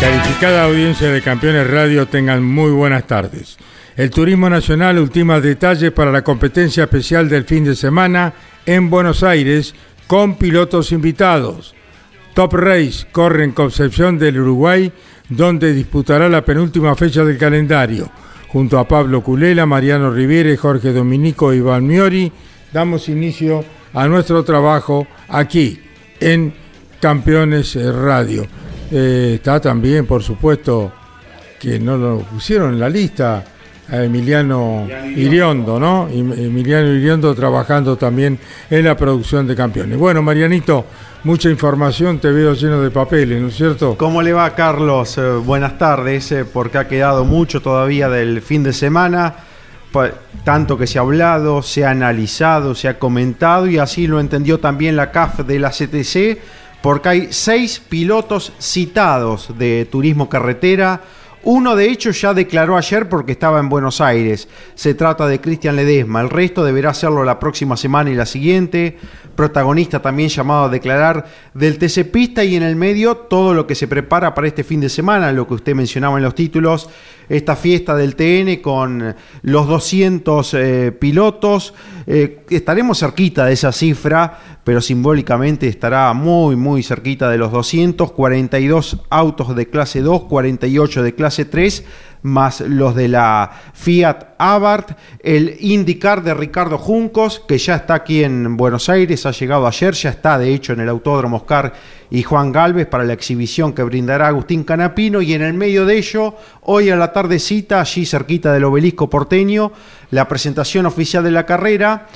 Calificada audiencia de Campeones Radio, tengan muy buenas tardes. El Turismo Nacional ultima detalles para la competencia especial del fin de semana en Buenos Aires con pilotos invitados. Top Race corre en Concepción del Uruguay, donde disputará la penúltima fecha del calendario. Junto a Pablo Culela, Mariano Riviere, Jorge Dominico y Iván Miori, damos inicio a nuestro trabajo aquí en Campeones Radio. Eh, está también, por supuesto, que no lo pusieron en la lista, a Emiliano Iriondo, ¿no? Emiliano Iriondo trabajando también en la producción de campeones. Bueno, Marianito, mucha información, te veo lleno de papeles, ¿no es cierto? ¿Cómo le va, Carlos? Eh, buenas tardes, eh, porque ha quedado mucho todavía del fin de semana, tanto que se ha hablado, se ha analizado, se ha comentado y así lo entendió también la CAF de la CTC porque hay seis pilotos citados de turismo carretera. Uno de ellos ya declaró ayer porque estaba en Buenos Aires. Se trata de Cristian Ledesma. El resto deberá hacerlo la próxima semana y la siguiente. Protagonista también llamado a declarar del TC Pista y en el medio todo lo que se prepara para este fin de semana, lo que usted mencionaba en los títulos esta fiesta del TN con los 200 eh, pilotos. Eh, estaremos cerquita de esa cifra, pero simbólicamente estará muy, muy cerquita de los 200. 42 autos de clase 2, 48 de clase 3 más los de la Fiat Abarth, el IndyCar de Ricardo Juncos, que ya está aquí en Buenos Aires, ha llegado ayer, ya está de hecho en el Autódromo Oscar y Juan Galvez para la exhibición que brindará Agustín Canapino y en el medio de ello, hoy a la tardecita, allí cerquita del obelisco porteño, la presentación oficial de la carrera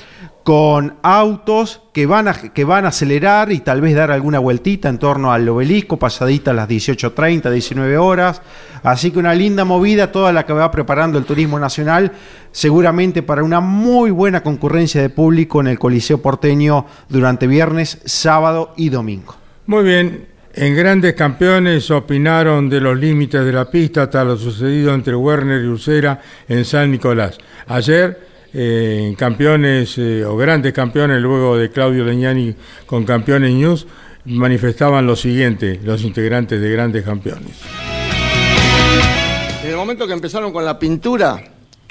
con autos que van, a, que van a acelerar y tal vez dar alguna vueltita en torno al obelisco, pasadita a las 18.30, 19 horas. Así que una linda movida, toda la que va preparando el turismo nacional, seguramente para una muy buena concurrencia de público en el Coliseo porteño durante viernes, sábado y domingo. Muy bien, en grandes campeones opinaron de los límites de la pista hasta lo sucedido entre Werner y Ursera en San Nicolás. Ayer en campeones eh, o grandes campeones, luego de Claudio Leñani con Campeones News, manifestaban lo siguiente, los integrantes de grandes campeones. En el momento que empezaron con la pintura,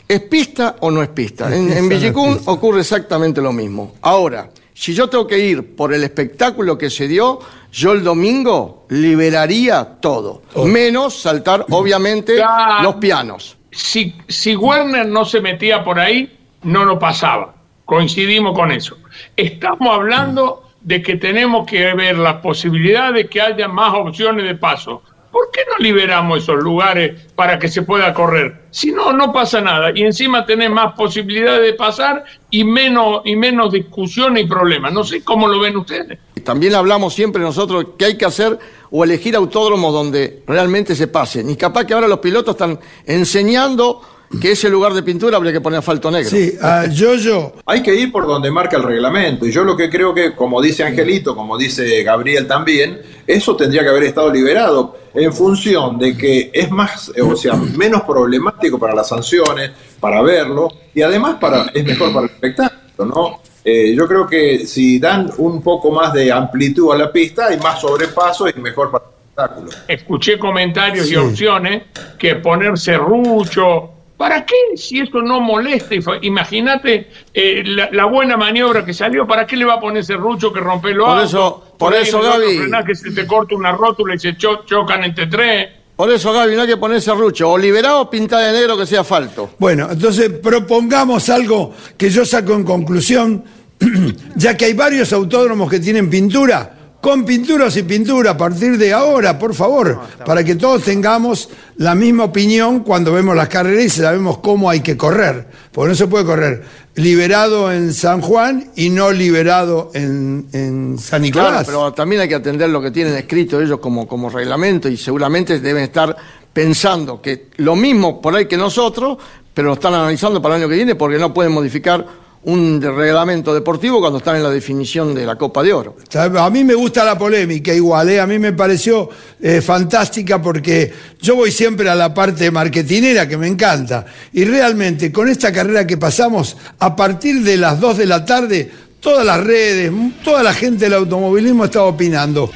¿es pista o no es pista? En, en Villicún ocurre exactamente lo mismo. Ahora, si yo tengo que ir por el espectáculo que se dio, yo el domingo liberaría todo, menos saltar obviamente los pianos. Si, si Werner no se metía por ahí, no lo pasaba. Coincidimos con eso. Estamos hablando de que tenemos que ver la posibilidad de que haya más opciones de paso. ¿Por qué no liberamos esos lugares para que se pueda correr? Si no, no pasa nada. Y encima tenés más posibilidades de pasar y menos, y menos discusiones y problemas. No sé cómo lo ven ustedes. También hablamos siempre nosotros que hay que hacer o elegir autódromos donde realmente se pasen. Y capaz que ahora los pilotos están enseñando que ese lugar de pintura habría que poner asfalto negro. Sí, a yo, yo. Hay que ir por donde marca el reglamento. Y yo lo que creo que, como dice Angelito, como dice Gabriel también, eso tendría que haber estado liberado en función de que es más, o sea, menos problemático para las sanciones, para verlo, y además para, es mejor para el espectáculo, ¿no? Eh, yo creo que si dan un poco más de amplitud a la pista, hay más sobrepaso y mejor para el espectáculo. Escuché comentarios y opciones que poner serrucho ¿Para qué si eso no molesta? Imagínate eh, la, buena maniobra que salió, ¿para qué le va a poner ese rucho que rompe los Por eso, por, eso, Gaby. Que se te corta una rótula y se chocan entre tres. Por eso, Gaby, no hay que ponerse rucho. O liberado o pintar de negro que sea asfalto. Bueno, entonces propongamos algo que yo saco en conclusión, ya que hay varios autódromos que tienen pintura con pinturas y pintura a partir de ahora, por favor, para que todos tengamos la misma opinión cuando vemos las carreras y sabemos cómo hay que correr. Porque no se puede correr liberado en San Juan y no liberado en, San Nicolás. Claro, pero también hay que atender lo que tienen escrito ellos como, como reglamento y seguramente deben estar pensando que lo mismo por ahí que nosotros, pero lo están analizando para el año que viene porque no pueden modificar un reglamento deportivo cuando están en la definición de la Copa de Oro. A mí me gusta la polémica igual, ¿eh? a mí me pareció eh, fantástica porque yo voy siempre a la parte marketinera que me encanta. Y realmente con esta carrera que pasamos, a partir de las 2 de la tarde, todas las redes, toda la gente del automovilismo estaba opinando.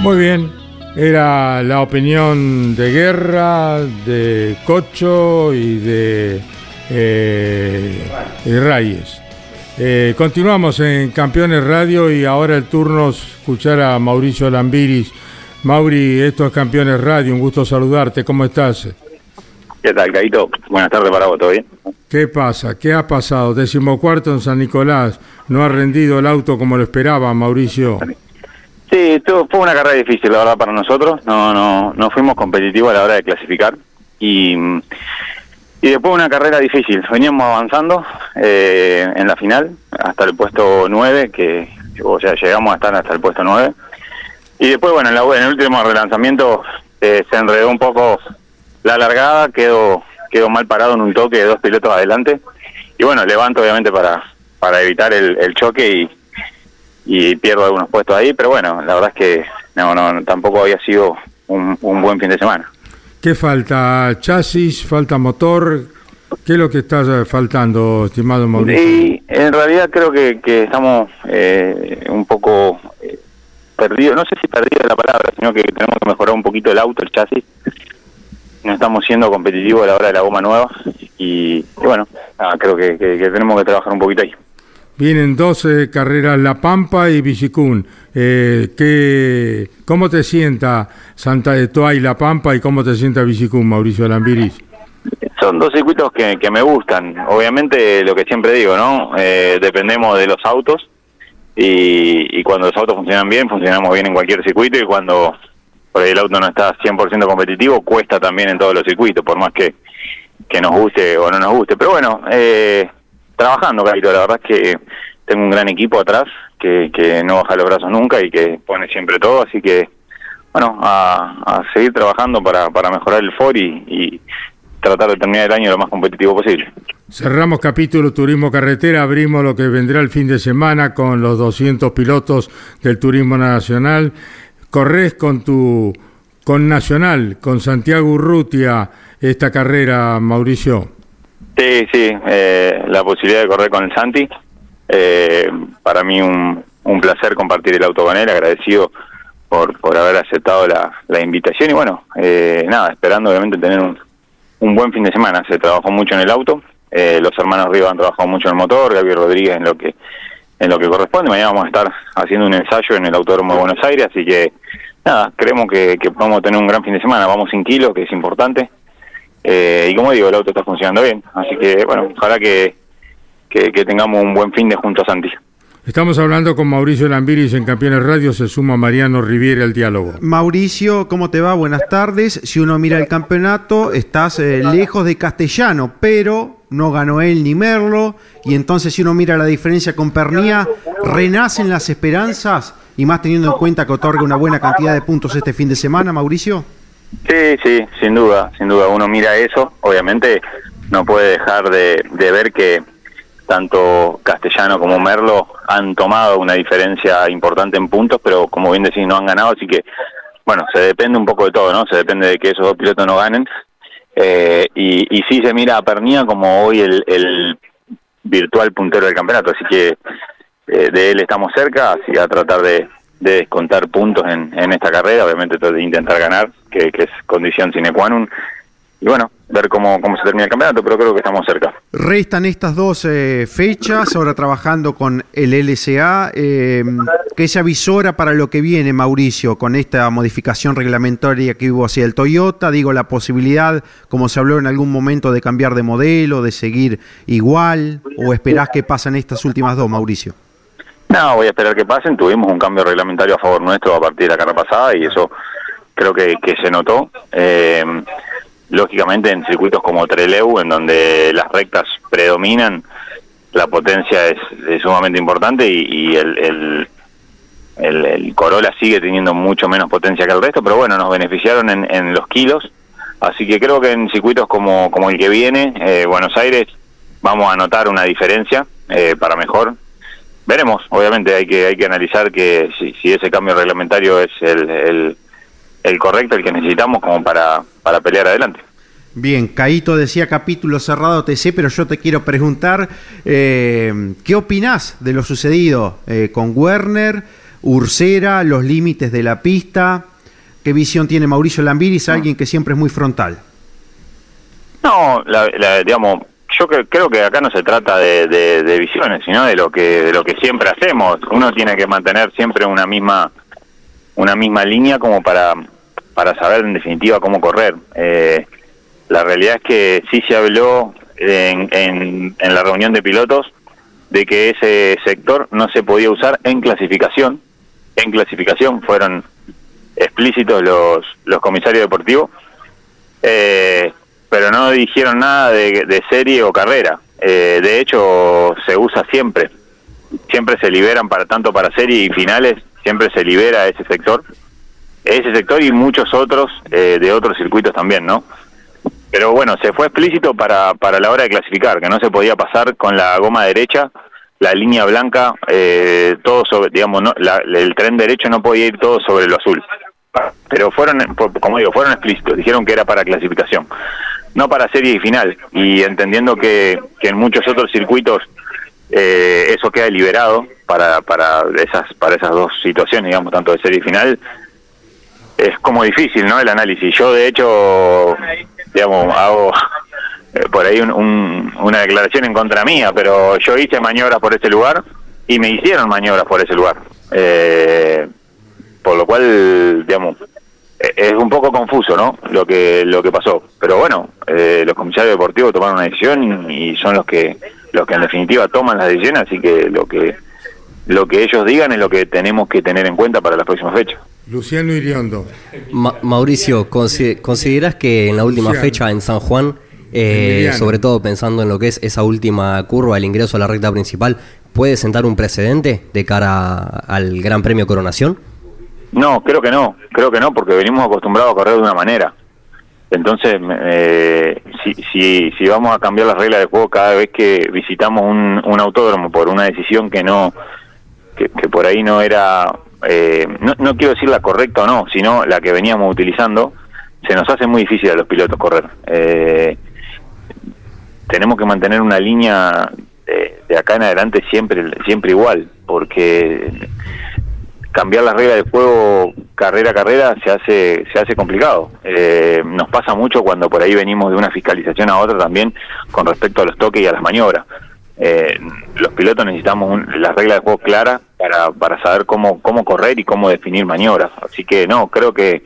Muy bien, era la opinión de Guerra, de Cocho y de eh, Reyes. Eh, continuamos en Campeones Radio y ahora el turno es escuchar a Mauricio Lambiris. Mauri, esto es Campeones Radio, un gusto saludarte, ¿cómo estás? ¿Qué tal, Caito? Buenas tardes para vos, ¿todo bien? ¿Qué pasa? ¿Qué ha pasado? Decimocuarto en San Nicolás, no ha rendido el auto como lo esperaba, Mauricio. Sí, fue una carrera difícil, la verdad, para nosotros. No, no, no fuimos competitivos a la hora de clasificar y y después una carrera difícil. Veníamos avanzando eh, en la final hasta el puesto 9, que o sea, llegamos a estar hasta el puesto 9. Y después, bueno, en, la, en el último relanzamiento eh, se enredó un poco la largada, quedó, quedó mal parado en un toque de dos pilotos adelante. Y bueno, levanto obviamente para, para evitar el, choque y, y pierdo algunos puestos ahí, pero bueno, la verdad es que no, no tampoco había sido un buen fin de semana. ¿Qué falta? ¿Chasis? ¿Falta motor? ¿Qué es lo que está faltando, estimado Mauricio? Sí, en realidad creo que, estamos eh, un poco eh, perdidos, no sé si perdidos la palabra, sino que tenemos que mejorar un poquito el auto, el chasis. No estamos siendo competitivos a la hora de la goma nueva y, bueno, creo que, tenemos que trabajar un poquito ahí. Vienen 12 carreras La Pampa y Bicicún. Eh, ¿qué, ¿Cómo te sienta Santa de Toa y La Pampa y cómo te sienta Bicicún, Mauricio Alambiris? Son dos circuitos que, me gustan. Obviamente, lo que siempre digo, ¿no? Eh, dependemos de los autos y, cuando los autos funcionan bien, funcionamos bien en cualquier circuito y cuando el auto no está 100% competitivo, cuesta también en todos los circuitos, por más que, que nos guste o no nos guste. Pero bueno, eh, trabajando, Carito. La verdad es que tengo un gran equipo atrás que, que no baja los brazos nunca y que pone siempre todo, así que, bueno, a, seguir trabajando para, para mejorar el FOR y, tratar de terminar el año lo más competitivo posible. Cerramos capítulo Turismo Carretera, abrimos lo que vendrá el fin de semana con los 200 pilotos del Turismo Nacional. Corres con tu con Nacional, con Santiago Urrutia esta carrera, Mauricio. Sí, sí, eh, la posibilidad de correr con el Santi. Eh, para mí un, placer compartir el auto con él, agradecido por, por haber aceptado la, la invitación y bueno, eh, nada, esperando obviamente tener un, un buen fin de semana. Se trabajó mucho en el auto, eh, los hermanos Rivas han trabajado mucho en el motor, Gabriel Rodríguez en lo que en lo que corresponde. Mañana vamos a estar haciendo un ensayo en el Autódromo de Buenos Aires, así que nada, creemos que, que podemos tener un gran fin de semana. Vamos sin kilos, que es importante. Eh, y como digo, el auto está funcionando bien. Así que, bueno, ojalá que, que, tengamos un buen fin de junto a Santi. Estamos hablando con Mauricio Lambiris en Campeones Radio, se suma Mariano Riviera al diálogo. Mauricio, ¿cómo te va? Buenas tardes. Si uno mira el campeonato, estás eh, lejos de Castellano, pero no ganó él ni Merlo, y entonces si uno mira la diferencia con Pernía, renacen las esperanzas, y más teniendo en cuenta que otorga una buena cantidad de puntos este fin de semana, Mauricio. Sí, sí, sin duda, sin duda. Uno mira eso, obviamente no puede dejar de, ver que tanto Castellano como Merlo han tomado una diferencia importante en puntos, pero como bien decís, no han ganado, así que, bueno, se depende un poco de todo, ¿no? Se depende de que esos dos pilotos no ganen. Eh, y, y sí se mira a Pernía como hoy el, virtual puntero del campeonato, así que eh, de él estamos cerca, así a tratar de, de descontar puntos en, en esta carrera, obviamente de intentar ganar, que, es condición sine qua non. Y bueno, ver cómo, cómo se termina el campeonato, pero creo que estamos cerca. Restan estas dos eh, fechas, ahora trabajando con el LSA. Eh, ¿Qué se avisora para lo que viene, Mauricio, con esta modificación reglamentaria que hubo hacia el Toyota? Digo, la posibilidad, como se habló en algún momento, de cambiar de modelo, de seguir igual, o esperás que pasen estas últimas dos, Mauricio? No, voy a esperar que pasen. Tuvimos un cambio reglamentario a favor nuestro a partir de la carrera pasada y eso creo que, que se notó. Eh, lógicamente en circuitos como Treleu, en donde las rectas predominan, la potencia es, sumamente importante y, el, el, el, Corolla sigue teniendo mucho menos potencia que el resto, pero bueno, nos beneficiaron en, en los kilos, así que creo que en circuitos como, el que viene, eh, Buenos Aires, vamos a notar una diferencia eh, para mejor. Veremos, obviamente hay que hay que analizar que si, si ese cambio reglamentario es el el correcto, el que necesitamos como para, para pelear adelante. Bien, Caito decía capítulo cerrado TC, pero yo te quiero preguntar, eh, ¿qué opinás de lo sucedido eh, con Werner, Ursera, los límites de la pista? ¿Qué visión tiene Mauricio Lambiris, alguien que siempre es muy frontal? No, digamos, yo creo que acá no se trata de, de, visiones, sino de lo que de lo que siempre hacemos. Uno tiene que mantener siempre una misma una misma línea como para, para saber en definitiva cómo correr. Eh, la realidad es que sí se habló en, en, en, la reunión de pilotos de que ese sector no se podía usar en clasificación. En clasificación fueron explícitos los, los comisarios deportivos, eh, pero no dijeron nada de, de serie o carrera. Eh, de hecho, se usa siempre. Siempre se liberan para tanto para serie y finales siempre se libera ese sector, ese sector y muchos otros eh, de otros circuitos también, ¿no? Pero bueno, se fue explícito para, para la hora de clasificar, que no se podía pasar con la goma derecha, la línea blanca, eh, todo sobre, digamos, no, el tren derecho no podía ir todo sobre lo azul. Pero fueron, como digo, fueron explícitos, dijeron que era para clasificación, no para serie y final. Y entendiendo que, que en muchos otros circuitos eh, eso queda liberado para, para, esas, para esas dos situaciones, digamos, tanto de serie y final, es como difícil, ¿no? El análisis. Yo, de hecho, digamos, hago eh, por ahí una declaración en contra mía, pero yo hice maniobras por ese lugar y me hicieron maniobras por ese lugar. Eh, por lo cual, digamos, es un poco confuso, ¿no? Lo que lo que pasó. Pero bueno, los comisarios deportivos tomaron una decisión y son los que los que en definitiva toman las decisiones, así que lo que lo que ellos digan es lo que tenemos que tener en cuenta para la próxima fecha. Luciano Iriondo. Mauricio, ¿consideras que en la última fecha en San Juan, eh, sobre todo pensando en lo que es esa última curva, el ingreso a la recta principal, puede sentar un precedente de cara al Gran Premio Coronación? No, creo que no, creo que no, porque venimos acostumbrados a correr de una manera. Entonces, eh, si, si, si vamos a cambiar las reglas de juego cada vez que visitamos un, autódromo por una decisión que no, que, por ahí no era, eh, no, no quiero decir la correcta o no, sino la que veníamos utilizando, se nos hace muy difícil a los pilotos correr. Eh, tenemos que mantener una línea de, de acá en adelante siempre, siempre igual, porque cambiar las reglas de juego carrera a carrera se hace se hace complicado. Eh, nos pasa mucho cuando por ahí venimos de una fiscalización a otra también con respecto a los toques y a las maniobras. Eh, los pilotos necesitamos las reglas de juego claras para, para saber cómo, cómo correr y cómo definir maniobras. Así que no, creo que,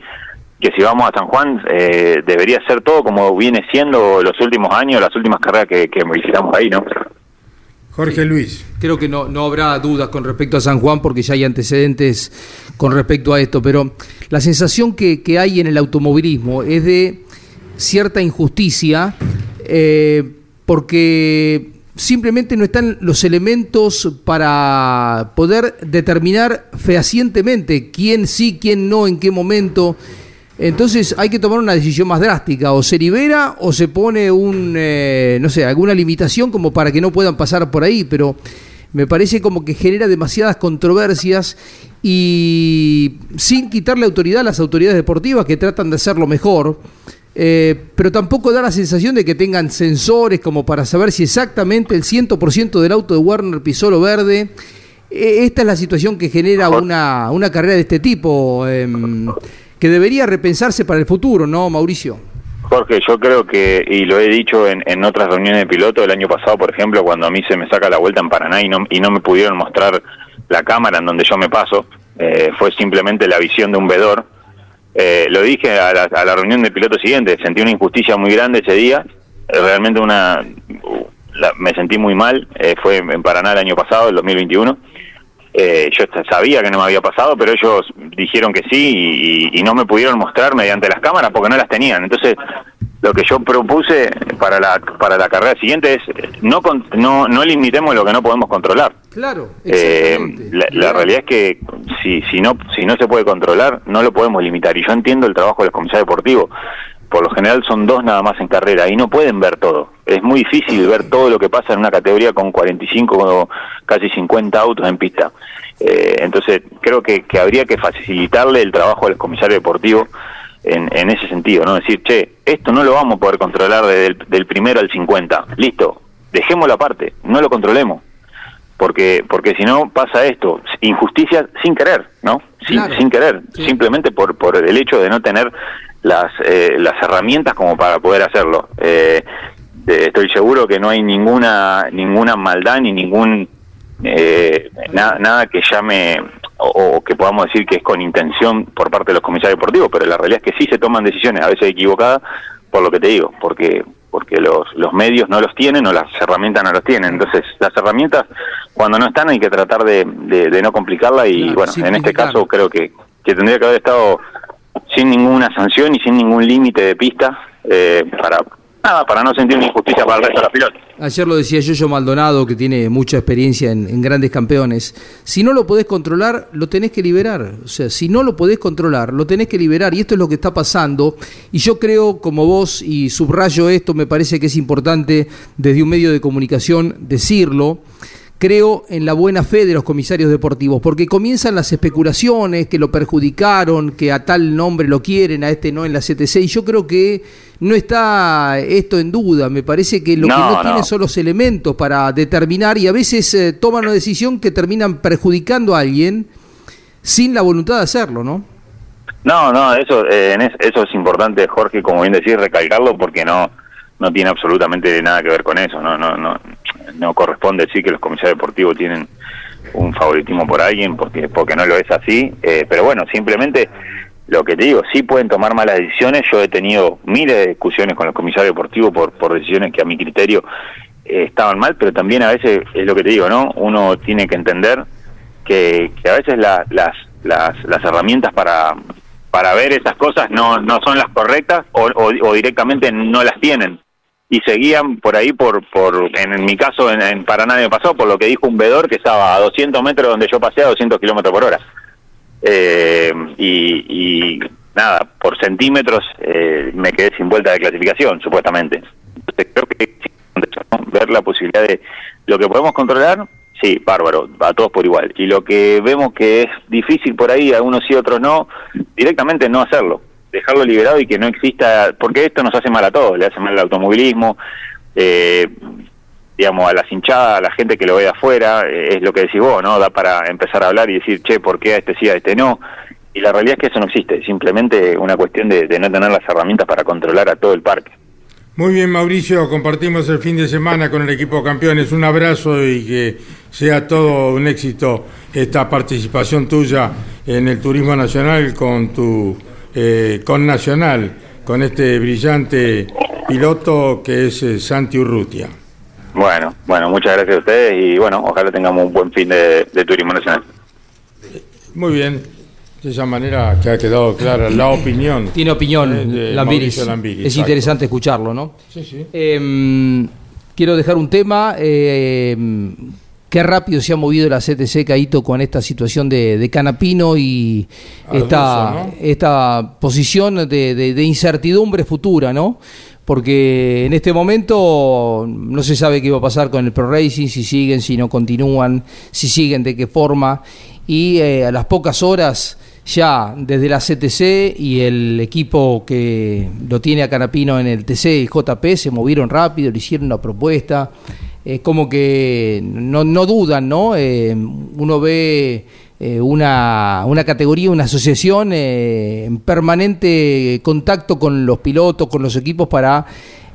que si vamos a San Juan eh, debería ser todo como viene siendo los últimos años, las últimas carreras que, que visitamos ahí, ¿no? Jorge Luis. Creo que no, no habrá dudas con respecto a San Juan porque ya hay antecedentes con respecto a esto, pero la sensación que, hay en el automovilismo es de cierta injusticia eh, porque simplemente no están los elementos para poder determinar fehacientemente quién sí, quién no, en qué momento. Entonces hay que tomar una decisión más drástica, o se libera o se pone un, eh, no sé, alguna limitación como para que no puedan pasar por ahí, pero me parece como que genera demasiadas controversias y sin quitarle autoridad a las autoridades deportivas que tratan de hacerlo mejor, eh, pero tampoco da la sensación de que tengan sensores como para saber si exactamente el 100% del auto de Warner pisó lo verde. E, esta es la situación que genera una, una carrera de este tipo. Que debería repensarse para el futuro, ¿no, Mauricio? Jorge, yo creo que, y lo he dicho en, en otras reuniones de piloto, el año pasado, por ejemplo, cuando a mí se me saca la vuelta en Paraná y no, y no me pudieron mostrar la cámara en donde yo me paso, eh, fue simplemente la visión de un vedor. Eh, lo dije a la, a la reunión de piloto siguiente, sentí una injusticia muy grande ese día, eh, realmente una, la- me sentí muy mal, eh, fue en Paraná el año pasado, el 2021. Eh, yo sabía que no me había pasado, pero ellos dijeron que sí y, y no me pudieron mostrar mediante las cámaras porque no las tenían. Entonces, lo que yo propuse para la para la carrera siguiente es eh, no no no limitemos lo que no podemos controlar. Claro, Eh, la, la realidad es que si si no si no se puede controlar no lo podemos limitar y yo entiendo el trabajo del comisario deportivo. Por lo general son dos nada más en carrera y no pueden ver todo. Es muy difícil ver todo lo que pasa en una categoría con 45 o casi 50 autos en pista. Eh, entonces creo que, que habría que facilitarle el trabajo al comisario deportivo en, en ese sentido, ¿no? Decir, che, esto no lo vamos a poder controlar desde el- del primero al 50. Listo, dejémoslo aparte, no lo controlemos porque porque si no pasa esto injusticia sin querer no sin, Claro. sin querer simplemente por por el hecho de no tener las eh, las herramientas como para poder hacerlo Eh, de- estoy seguro que no hay ninguna ninguna maldad ni ningún eh, na- nada que llame o, o que podamos decir que es con intención por parte de los comisarios deportivos pero la realidad es que sí se toman decisiones a veces equivocadas por lo que te digo porque porque los, los medios no los tienen o las herramientas no los tienen. Entonces, las herramientas, cuando no están, hay que tratar de, de- de no complicarla y, Claro, bueno, en este caso creo que, que tendría que haber estado sin ninguna sanción y sin ningún límite de pista eh, para nada para no sentir una injusticia para el resto de los pilotos. Ayer lo decía Yoyo Maldonado, que tiene mucha experiencia en, en grandes campeones. Si no lo podés controlar, lo tenés que liberar. O sea, si no lo podés controlar, lo tenés que liberar. Y esto es lo que está pasando. Y yo creo, como vos, y subrayo esto, me parece que es importante desde un medio de comunicación decirlo. Creo en la buena fe de los comisarios deportivos, porque comienzan las especulaciones, que lo perjudicaron, que a tal nombre lo quieren, a este no en la CTC, y yo creo que no está esto en duda, me parece que lo que No, no tienen son los elementos para determinar y a veces eh, toman una decisión que terminan perjudicando a alguien sin la voluntad de hacerlo, ¿no? No, no, eso, eh, en es- eso es importante, Jorge, como bien decís, recalcarlo porque no no tiene absolutamente nada que ver con eso. No, no, no, no corresponde decir que los comisarios deportivos tienen un favoritismo por alguien porque porque no lo es así. eh, pero bueno, simplemente lo que te digo, sí pueden tomar malas decisiones. Yo he tenido miles de discusiones con los comisarios deportivos por por decisiones que a mi criterio eh, estaban mal, pero también a veces es lo que te digo, ¿no? Uno tiene que entender que, que a veces la- las, las, las herramientas para, para ver esas cosas no, no son las correctas o, o directamente no las tienen. Y seguían por ahí, por, por en mi caso en, en Paraná me pasó, por lo que dijo un vedor que estaba a 200 metros donde yo pasé a 200 kilómetros por hora. Eh, y, y nada, por centímetros eh, me quedé sin vuelta de clasificación, supuestamente. Entonces creo que ver la posibilidad de lo que podemos controlar, sí, bárbaro, a todos por igual. Y lo que vemos que es difícil por ahí, algunos sí, otros no, directamente no hacerlo, dejarlo liberado y que no exista, porque esto nos hace mal a todos, le hace mal al automovilismo, eh, digamos, a las hinchadas, a la gente que lo ve de afuera, eh, es lo que decís vos, ¿no? Da para empezar a hablar y decir, che, ¿por qué a este sí, a este no? Y la realidad es que eso no existe, es simplemente una cuestión de, de no tener las herramientas para controlar a todo el parque. Muy bien, Mauricio, compartimos el fin de semana con el equipo campeones. Un abrazo y que sea todo un éxito esta participación tuya en el turismo nacional con tu eh, con Nacional, con este brillante piloto que es eh, Santi Urrutia. Bueno, bueno, muchas gracias a ustedes y bueno, ojalá tengamos un buen fin de, de turismo nacional. Muy bien, de esa manera que ha quedado clara la opinión. Tiene opinión, eh, de Lambiris. Es exacto. interesante escucharlo, ¿no? Sí, sí. Eh, quiero dejar un tema. Qué rápido se ha movido la CTC Caíto con esta situación de, de Canapino y Arduzo, esta, ¿no? esta posición de, de- de incertidumbre futura, ¿no? Porque en este momento no se sabe qué va a pasar con el Pro Racing, si siguen, si no continúan, si siguen, de qué forma. Y eh, a las pocas horas ya desde la CTC y el equipo que lo tiene a Canapino en el TC y JP se movieron rápido, le hicieron una propuesta. Es como que no, no dudan, ¿no? Eh, uno ve eh, una, una, categoría, una asociación eh, en permanente contacto con los pilotos, con los equipos para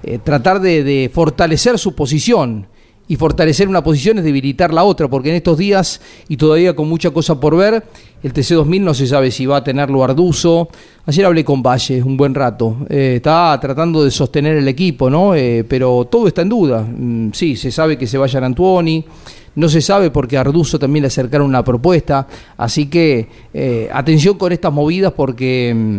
eh, tratar de, fortalecer su posición. Y fortalecer una posición es debilitar la otra, porque en estos días, y todavía con mucha cosa por ver, el TC2000 no se sabe si va a tenerlo Arduzo. Ayer hablé con Valle un buen rato. está tratando de sostener el equipo, ¿no? pero todo está en duda. Mm, sí, se sabe que se vayan Antuoni no se sabe porque a Arduzo también le acercaron una propuesta, así que eh, atención con estas movidas porque mm,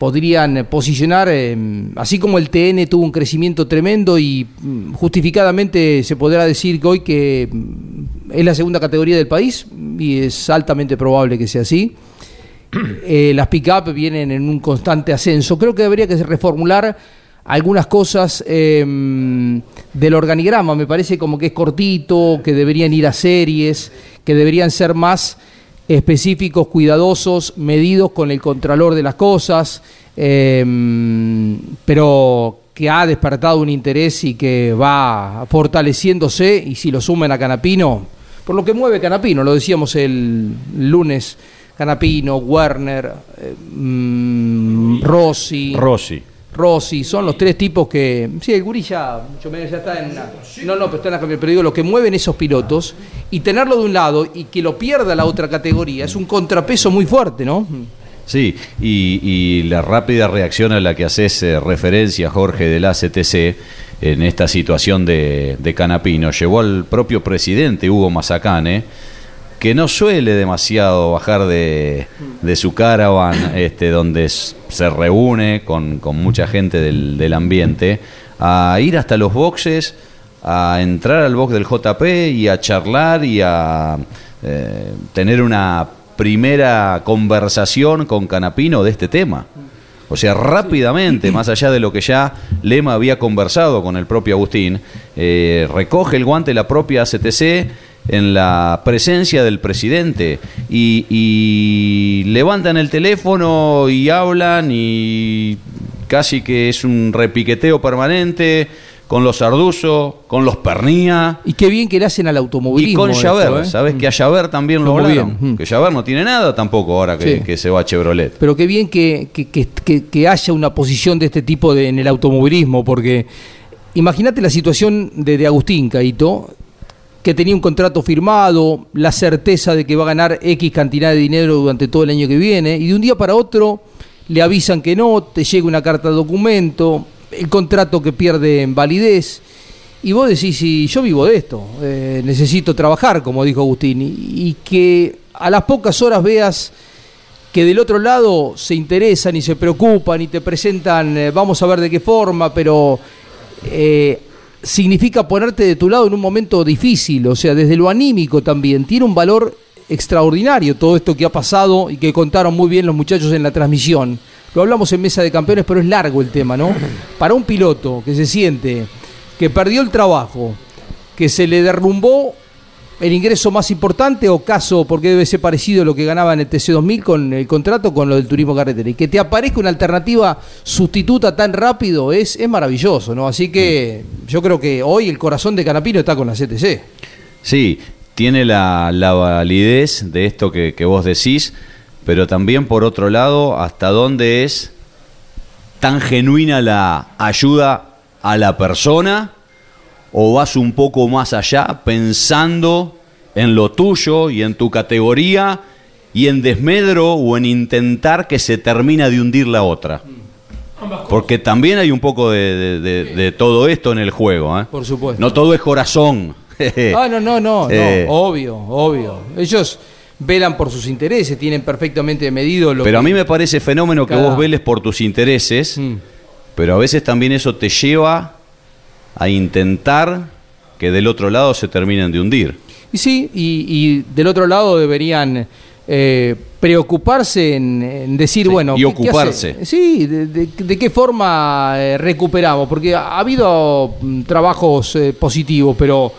podrían posicionar, eh, así como el TN tuvo un crecimiento tremendo y mm, justificadamente se podrá decir que hoy que mm, es la segunda categoría del país y es altamente probable que sea así. Eh, las pick-up vienen en un constante ascenso. Creo que debería que reformular algunas cosas em, del organigrama. Me parece como que es cortito, que deberían ir a series, que deberían ser más específicos, cuidadosos, medidos con el contralor de las cosas, em, pero que ha despertado un interés y que va fortaleciéndose, y si lo suman a Canapino, por lo que mueve Canapino, lo decíamos el lunes, Canapino, Werner, mm, Rossi. Rossi. Rossi, son los tres tipos que. Sí, el gurí ya, mucho menos ya está en. no, no, pero está en la pero digo, los que mueven esos pilotos y tenerlo de un lado y que lo pierda la otra categoría es un contrapeso muy fuerte, ¿no? Sí, y, la rápida reacción a la que haces eh, referencia, Jorge, del ACTC en esta situación de, de Canapino llevó al propio presidente Hugo Mazacane que no suele demasiado bajar de, su caravan, este, donde se reúne con, mucha gente del, ambiente, a ir hasta los boxes, a entrar al box del JP y a charlar y a eh, tener una primera conversación con Canapino de este tema. O sea, rápidamente, más allá de lo que ya Lema había conversado con el propio Agustín, eh, recoge el guante la propia CTC en la presencia del presidente y, levantan el teléfono y hablan y casi que es un repiqueteo permanente con los Arduzo, con los Pernía. Y qué bien que le hacen al automovilismo. Y con Javert, ¿eh? ¿sabes? Que a Javert también lo hablaron. Mm. Que Javert no tiene nada tampoco ahora que, se va a Chevrolet. Pero qué bien que, que, haya una posición de este tipo en el automovilismo, porque imagínate la situación de, de Agustín Caito, que tenía un contrato firmado, la certeza de que va a ganar X cantidad de dinero durante todo el año que viene, y de un día para otro le avisan que no, te llega una carta de documento, el contrato que pierde en validez, y vos decís, si yo vivo de esto, eh, necesito trabajar, como dijo Agustín, y, que a las pocas horas veas que del otro lado se interesan y se preocupan y te presentan, eh, vamos a ver de qué forma, pero... Eh, significa ponerte de tu lado en un momento difícil, o sea, desde lo anímico también. Tiene un valor extraordinario todo esto que ha pasado y que contaron muy bien los muchachos en la transmisión. Lo hablamos en Mesa de Campeones, pero es largo el tema, ¿no? Para un piloto que se siente que perdió el trabajo, que se le derrumbó el ingreso más importante o caso, porque debe ser parecido a lo que ganaba en el TC2000 con el contrato con lo del turismo carretera. Y que te aparezca una alternativa sustituta tan rápido es, es maravilloso, ¿no? Así que yo creo que hoy el corazón de Canapino está con la CTC. Sí, tiene la, validez de esto que, que vos decís, pero también por otro lado, hasta dónde es tan genuina la ayuda a la persona o vas un poco más allá pensando en lo tuyo y en tu categoría y en desmedro o en intentar que se termina de hundir la otra? Porque también hay un poco de, todo esto en el juego. ¿eh? Por supuesto. No todo es corazón. ah, no, no, no, eh. obvio, obvio. Ellos velan por sus intereses, tienen perfectamente medido lo Pero a mí me parece fenómeno que vos veles por tus intereses, mm. pero a veces también eso te lleva a intentar que del otro lado se terminen de hundir. Y sí, y, del otro lado deberían eh, preocuparse en, decir, bueno... Y ocuparse. sí, de, qué forma eh, recuperamos, porque ha, habido mm, trabajos eh, positivos, pero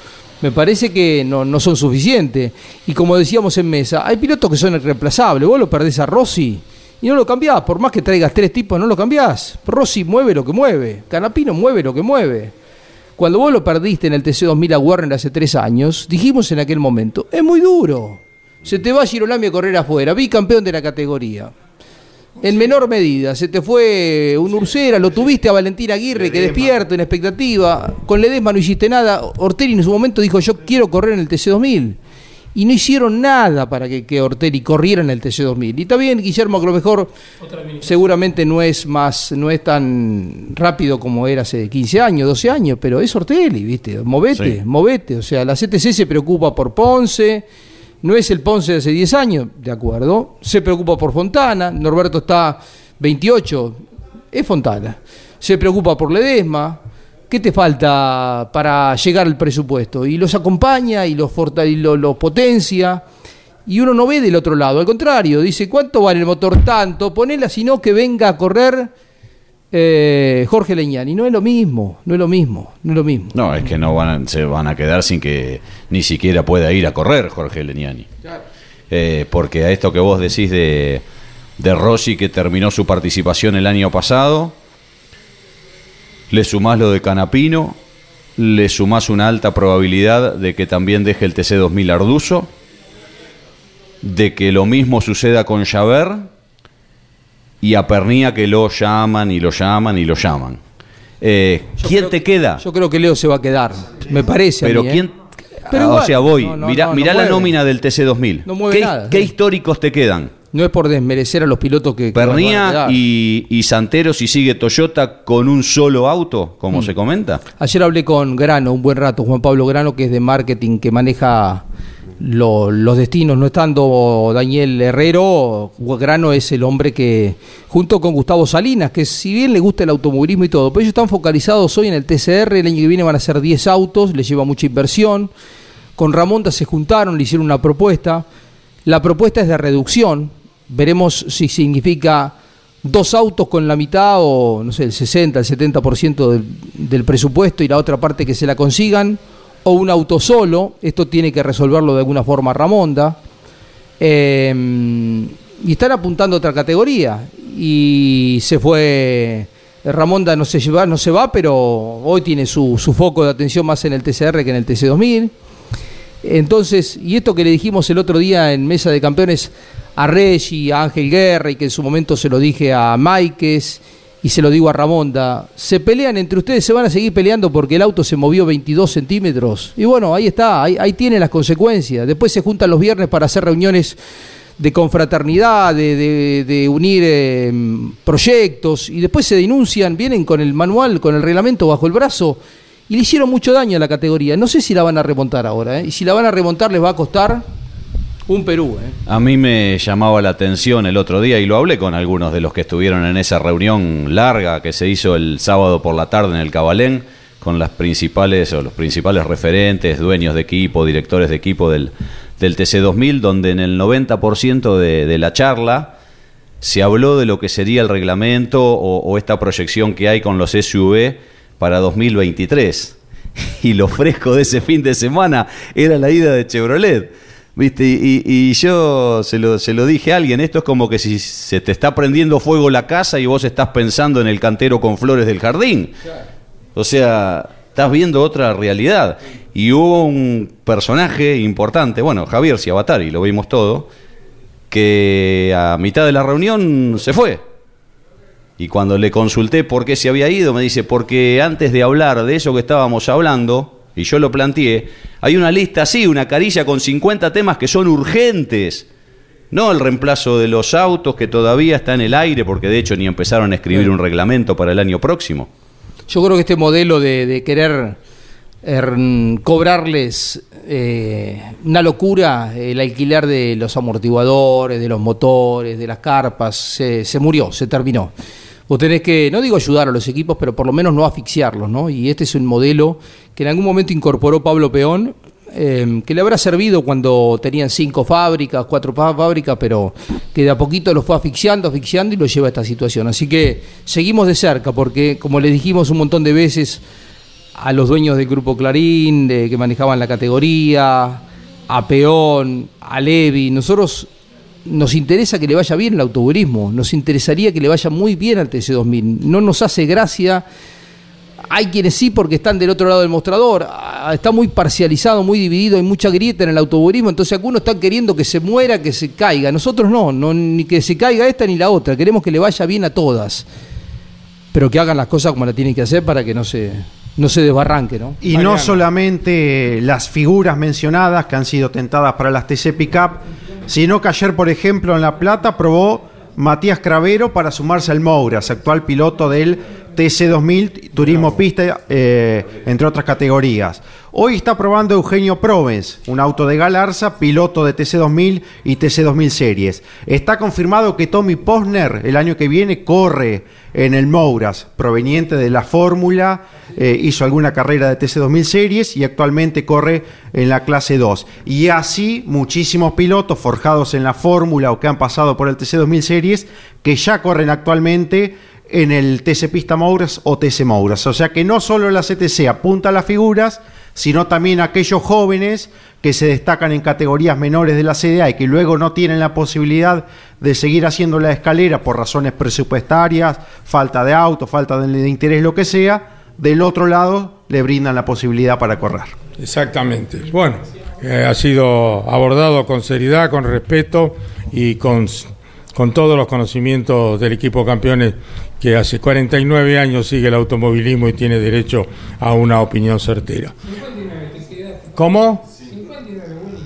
me parece que no, no, son suficientes. Y como decíamos en mesa, hay pilotos que son irreemplazables. Vos lo perdés a Rossi y no lo cambiás. Por más que traigas tres tipos, no lo cambiás. Rossi mueve lo que mueve. Canapino mueve lo que mueve. Cuando vos lo perdiste en el TC2000 a Warner hace tres años, dijimos en aquel momento, es muy duro. Se te va Girolami a correr afuera, bicampeón de la categoría. En menor medida, se te fue un Ursera, lo tuviste a Valentín Aguirre, que despierto, en expectativa. Con Ledesma no hiciste nada. Ortelli en su momento dijo, yo quiero correr en el TC2000. Y no hicieron nada para que, que Ortelli corriera en el TC2000. Y está bien, Guillermo, que a lo mejor seguramente no es más, no es tan rápido como era hace 15 años, 12 años, pero es Ortelli, ¿viste? Movete, Sí. movete. O sea, la CTC se preocupa por Ponce, no es el Ponce de hace 10 años, de acuerdo. Se preocupa por Fontana, Norberto está 28, es Fontana. Se preocupa por Ledesma. ¿Qué te falta para llegar al presupuesto? Y los acompaña y los, y lo- los potencia. Y uno no ve del otro lado, al contrario, dice, ¿cuánto vale el motor tanto? Ponela, sino que venga a correr eh, Jorge Leñani. No es lo mismo, no es lo mismo, no es lo mismo. No, es que no van a- se van a quedar sin que ni siquiera pueda ir a correr Jorge Leniani. Eh, porque a esto que vos decís de, de Rossi, que terminó su participación el año pasado, le sumás lo de Canapino, le sumás una alta probabilidad de que también deje el TC2000 Arduzo, de que lo mismo suceda con Javert y a Pernía que lo llaman y lo llaman y lo llaman. Eh, ¿Quién te queda? Yo creo que Leo se va a quedar, me parece. a Pero ¿eh? quién. Pero Ah, igual, o sea, voy. no, no, mirá no, no mirá la nómina del TC2000. No mueve ¿Qué, nada, qué históricos te quedan? No es por desmerecer a los pilotos que... Pernía y, y Santero si sigue Toyota con un solo auto, como Mm. se comenta. Ayer hablé con Grano un buen rato, Juan Pablo Grano, que es de marketing, que maneja lo- los destinos. No estando Daniel Herrero, Grano es el hombre que, junto con Gustavo Salinas, que si bien le gusta el automovilismo y todo, pero ellos están focalizados hoy en el TCR, el año que viene van a ser 10 autos, les lleva mucha inversión. Con Ramonda se juntaron, le hicieron una propuesta. La propuesta es de reducción. Veremos si significa dos autos con la mitad o, no sé, el 60, el 70% del, del presupuesto y la otra parte que se la consigan, o un auto solo. Esto tiene que resolverlo de alguna forma Ramonda. Eh, y están apuntando a otra categoría. Y se fue. Ramonda no se, lleva, no se va, pero hoy tiene su, su foco de atención más en el TCR que en el TC2000. Entonces, y esto que le dijimos el otro día en Mesa de Campeones a Reggi, a Ángel Guerra, y que en su momento se lo dije a Maikes y se lo digo a Ramonda, se pelean entre ustedes, se van a seguir peleando porque el auto se movió 22 centímetros. Y bueno, ahí está, ahí, ahí tiene las consecuencias. Después se juntan los viernes para hacer reuniones de confraternidad, de, unir eh, proyectos, y después se denuncian, vienen con el manual, con el reglamento bajo el brazo, y le hicieron mucho daño a la categoría. No sé si la van a remontar ahora, ¿eh? y si la van a remontar les va a costar un Perú. ¿eh? A mí me llamaba la atención el otro día y lo hablé con algunos de los que estuvieron en esa reunión larga que se hizo el sábado por la tarde en el Cabalén con las principales o los principales referentes, dueños de equipo, directores de equipo del, del TC2000, donde en el 90% de, de la charla se habló de lo que sería el reglamento o, o esta proyección que hay con los SUV para 2023. Y lo fresco de ese fin de semana era la ida de Chevrolet. ¿Viste? Y, y- y yo se lo, se lo dije a alguien, esto es como que si se te está prendiendo fuego la casa y vos estás pensando en el cantero con flores del jardín. O sea, estás viendo otra realidad. Y hubo un personaje importante, bueno, Javier Ciabatari, lo vimos todo, que a mitad de la reunión se fue. Y cuando le consulté por qué se había ido, me dice, porque antes de hablar de eso que estábamos hablando, y yo lo planteé, hay una lista así, una carilla con 50 temas que son urgentes. No el reemplazo de los autos que todavía está en el aire, porque de hecho ni empezaron a escribir un reglamento para el año próximo. Yo creo que este modelo de, de querer er, cobrarles eh, una locura, el alquiler de los amortiguadores, de los motores, de las carpas, se, se murió, se terminó. Vos tenés que, no digo ayudar a los equipos, pero por lo menos no asfixiarlos, ¿no? Y este es un modelo que en algún momento incorporó Pablo Peón, eh, que le habrá servido cuando tenían cinco fábricas, cuatro fábricas, pero que de a poquito lo fue asfixiando, asfixiando y lo lleva a esta situación. Así que seguimos de cerca, porque como les dijimos un montón de veces a los dueños del grupo Clarín, de, que manejaban la categoría, a Peón, a Levi, nosotros nos interesa que le vaya bien el automovilismo, nos interesaría que le vaya muy bien al TC2000. No nos hace gracia hay quienes sí porque están del otro lado del mostrador. Ah, Está muy parcializado, muy dividido, hay mucha grieta en el automovilismo, entonces algunos están queriendo que se muera, que se caiga. Nosotros no, no ni que se caiga esta ni la otra. Queremos que le vaya bien a todas. Pero que hagan las cosas como la tienen que hacer para que no se, no se desbarranque, ¿no? Y no solamente las figuras mencionadas que han sido tentadas para las TC Pickup, sino que ayer, por ejemplo, en La Plata probó Matías Cravero para sumarse al Mouras, actual piloto del TC2000, Turismo Pista, eh, entre otras categorías. Hoy está probando Eugenio Provence, un auto de Galarza, piloto de TC2000 y TC2000 Series. Está confirmado que Tommy Posner el año que viene corre en el Mouras, proveniente de la Fórmula, eh, hizo alguna carrera de TC2000 Series y actualmente corre en la clase 2. Y así muchísimos pilotos forjados en la Fórmula o que han pasado por el TC2000 Series que ya corren actualmente en el TC Pista Mouras o TC Mouras. O sea que no solo la CTC apunta a las figuras, sino también a aquellos jóvenes que se destacan en categorías menores de la CDA y que luego no tienen la posibilidad de seguir haciendo la escalera por razones presupuestarias, falta de auto, falta de, interés, lo que sea, del otro lado le brindan la posibilidad para correr. Exactamente. Bueno, eh, ha sido abordado con seriedad, con respeto y con, con todos los conocimientos del equipo campeones que hace 49 años sigue el automovilismo y tiene derecho a una opinión certera. ¿Cómo?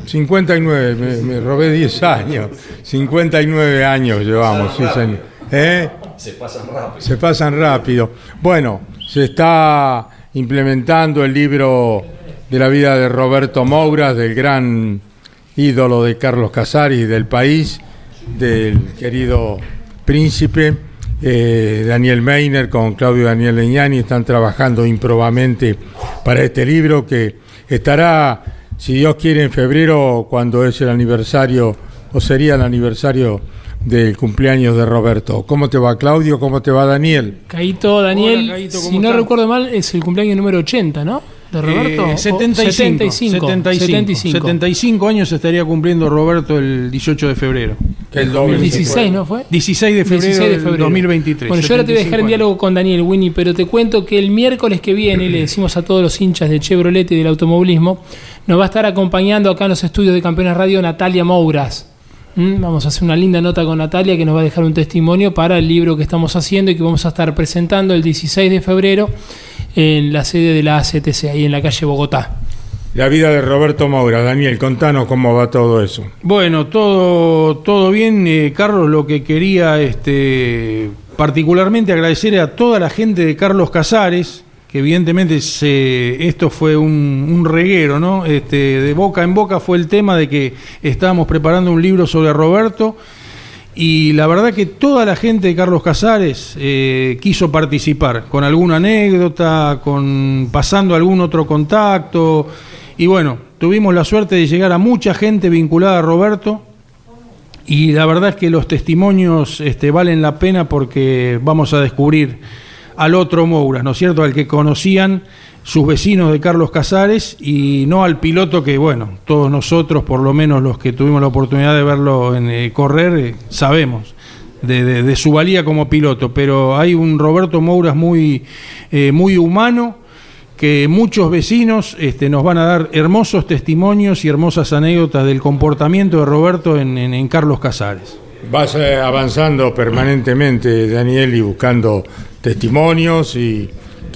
59, me, me robé 10 años. 59 años llevamos, sí, señor. ¿Eh? Se pasan rápido. Se pasan rápido. Bueno, se está implementando el libro de la vida de Roberto Mouras, del gran ídolo de Carlos Casares del país, del querido príncipe. Eh, Daniel Meiner con Claudio Daniel Leñani están trabajando improbamente para este libro que estará, si Dios quiere, en febrero, cuando es el aniversario, o sería el aniversario del cumpleaños de Roberto. ¿Cómo te va Claudio? ¿Cómo te va Daniel? Caíto, Daniel, Hola, Caíto, ¿cómo si no estás? recuerdo mal, es el cumpleaños número 80, ¿no? De Roberto. Eh, O- 75, 75. 75. 75 años estaría cumpliendo Roberto el 18 de febrero. El El 16, ¿no fue? 16 de febrero, 16 de del febrero. 2023. Bueno, yo ahora te voy a dejar en 75 diálogo con Daniel Winnie, pero te cuento que el miércoles que viene, le decimos a todos los hinchas de Chevrolet y del automovilismo, nos va a estar acompañando acá en los estudios de Campeones Radio Natalia Mouras. ¿Mm? Vamos a hacer una linda nota con Natalia que nos va a dejar un testimonio para el libro que estamos haciendo y que vamos a estar presentando el 16 de febrero en la sede de la ACTC, ahí en la calle Bogotá. La vida de Roberto Moura. Daniel, contanos cómo va todo eso. Bueno, todo, todo bien, eh, Carlos. Lo que quería este, particularmente agradecer a toda la gente de Carlos Casares, que evidentemente se, esto fue un, un reguero, ¿no? Este, de boca en boca fue el tema de que estábamos preparando un libro sobre Roberto. Y la verdad que toda la gente de Carlos Casares eh, quiso participar, con alguna anécdota, con pasando algún otro contacto. Y bueno, tuvimos la suerte de llegar a mucha gente vinculada a Roberto. Y la verdad es que los testimonios este, valen la pena porque vamos a descubrir al otro Mouras, ¿no es cierto? Al que conocían sus vecinos de Carlos Casares y no al piloto que, bueno, todos nosotros, por lo menos los que tuvimos la oportunidad de verlo en, eh, correr, eh, sabemos de, su valía como piloto. Pero hay un Roberto Mouras muy, eh, muy humano que muchos vecinos este, nos van a dar hermosos testimonios y hermosas anécdotas del comportamiento de Roberto en, en- en Carlos Casares. Vas avanzando permanentemente, Daniel, y buscando testimonios y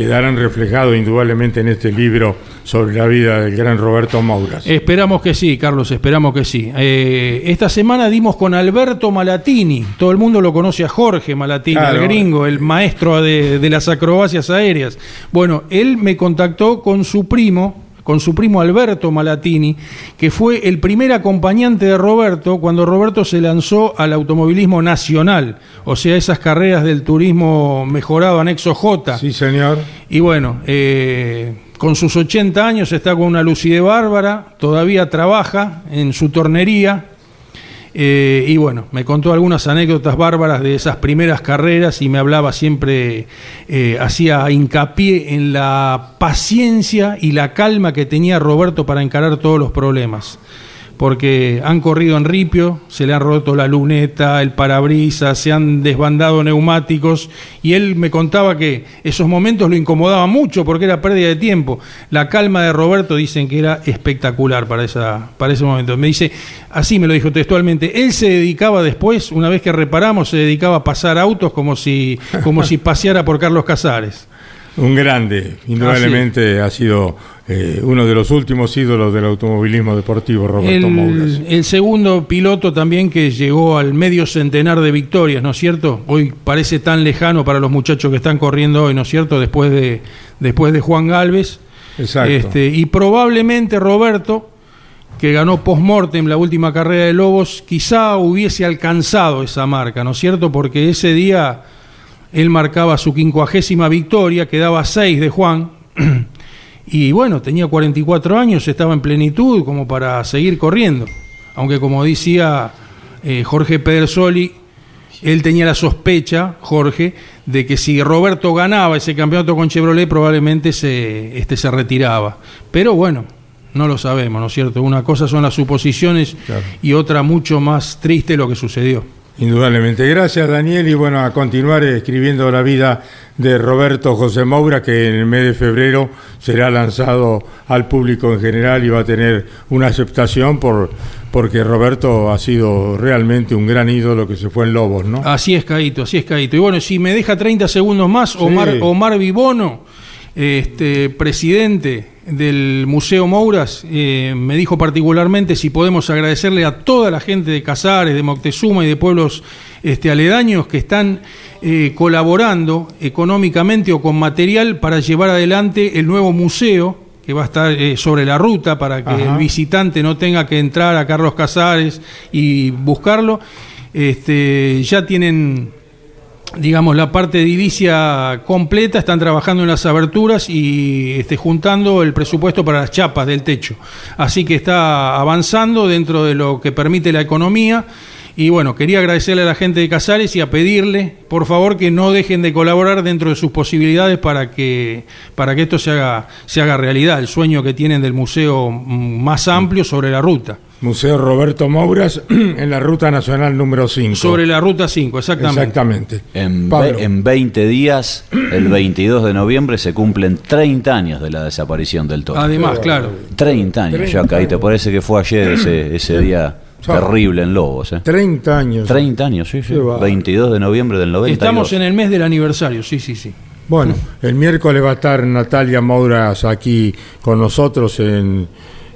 quedarán reflejados indudablemente en este libro sobre la vida del gran Roberto Mouras. Esperamos que sí, Carlos, esperamos que sí. Eh, esta semana dimos con Alberto Malatini, todo el mundo lo conoce a Jorge Malatini, Claro. el gringo, el maestro de, de las acrobacias aéreas. Bueno, él me contactó con su primo, con su primo Alberto Malatini, que fue el primer acompañante de Roberto cuando Roberto se lanzó al automovilismo nacional, o sea, esas carreras del turismo mejorado anexo J. Sí, señor. Y bueno, eh, con sus 80 años está con una lucidez bárbara, todavía trabaja en su tornería. Eh, y bueno, me contó algunas anécdotas bárbaras de esas primeras carreras y me hablaba siempre, eh, hacía hincapié en la paciencia y la calma que tenía Roberto para encarar todos los problemas. Porque han corrido en ripio, se le han roto la luneta, el parabrisas, se han desbandado neumáticos y él me contaba que esos momentos lo incomodaban mucho porque era pérdida de tiempo. La calma de Roberto dicen que era espectacular para, esa, para ese momento. Me dice, así me lo dijo textualmente, él se dedicaba después, una vez que reparamos, se dedicaba a pasar autos como si, como si paseara por Carlos Casares. Un grande, indudablemente ha sido eh, uno de los últimos ídolos del automovilismo deportivo, Roberto el, Mouras. El segundo piloto también que llegó al medio centenar de victorias, ¿no es cierto? Hoy parece tan lejano para los muchachos que están corriendo hoy, ¿no es cierto? Después de, después de Juan Galvez. Exacto. Este, y probablemente Roberto, que ganó post-mortem la última carrera de Lobos, quizá hubiese alcanzado esa marca, ¿no es cierto? Porque ese día él marcaba su quincuagésima victoria, quedaba seis de Juan. Y bueno, tenía 44 años, estaba en plenitud como para seguir corriendo. Aunque como decía eh, Jorge Pedersoli, él tenía la sospecha, Jorge, de que si Roberto ganaba ese campeonato con Chevrolet probablemente se, este se retiraba. Pero bueno, no lo sabemos, ¿no es cierto? Una cosa son las suposiciones Claro. y otra mucho más triste lo que sucedió. Indudablemente. Gracias, Daniel. Y bueno, a continuar escribiendo la vida de Roberto José Moura, que en el mes de febrero será lanzado al público en general y va a tener una aceptación por porque Roberto ha sido realmente un gran ídolo que se fue en Lobos, ¿no? Así es, Caito, así es, Caito. Y bueno, si me deja 30 segundos más, Omar, Omar Vibono, este, presidente del Museo Mouras, eh, me dijo particularmente si podemos agradecerle a toda la gente de Casares, de Moctezuma y de pueblos este, aledaños que están eh, colaborando económicamente o con material para llevar adelante el nuevo museo que va a estar eh, sobre la ruta para que Ajá. el visitante no tenga que entrar a Carlos Casares y buscarlo. Este, ya tienen digamos, la parte edilicia completa, están trabajando en las aberturas y este, juntando el presupuesto para las chapas del techo. Así que está avanzando dentro de lo que permite la economía. Y bueno, quería agradecerle a la gente de Casares y a pedirle, por favor, que no dejen de colaborar dentro de sus posibilidades para que, para que esto se haga, se haga realidad, el sueño que tienen del museo mm, más amplio sobre la ruta. Museo Roberto Mouras en la Ruta Nacional número 5. Sobre la ruta 5, exactamente. Exactamente. En, ve- en 20 días, el 22 de noviembre, se cumplen 30 años de la desaparición del toro. Además, claro. 30 años, ya ahí te parece que fue ayer ese, ese día terrible en Lobos. ¿eh? 30 años. 30 años, sí, sí. Qué bárbaro. 22 de noviembre del 92. Estamos en el mes del aniversario, sí, sí, sí. Bueno, el miércoles va a estar Natalia Mouras aquí con nosotros en,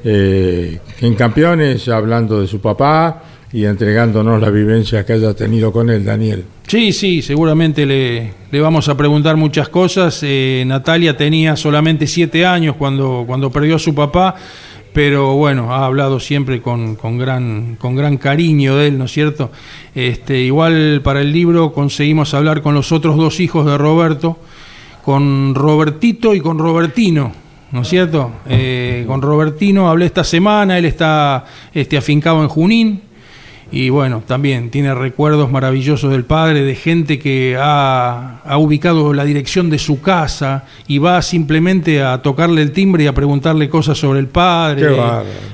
eh, en Campeones, hablando de su papá y entregándonos la vivencia que haya tenido con él, Daniel. Sí, sí, seguramente le, le vamos a preguntar muchas cosas. Eh, Natalia tenía solamente siete años cuando, cuando perdió a su papá, pero bueno, ha hablado siempre con, con gran, con gran cariño de él, ¿no es cierto? Este, igual para el libro conseguimos hablar con los otros dos hijos de Roberto, con Robertito y con Robertino. ¿No es cierto? Eh, con Robertino hablé esta semana, él está este, afincado en Junín, y bueno, también tiene recuerdos maravillosos del padre, de gente que ha, ha ubicado la dirección de su casa y va simplemente a tocarle el timbre y a preguntarle cosas sobre el padre. Qué.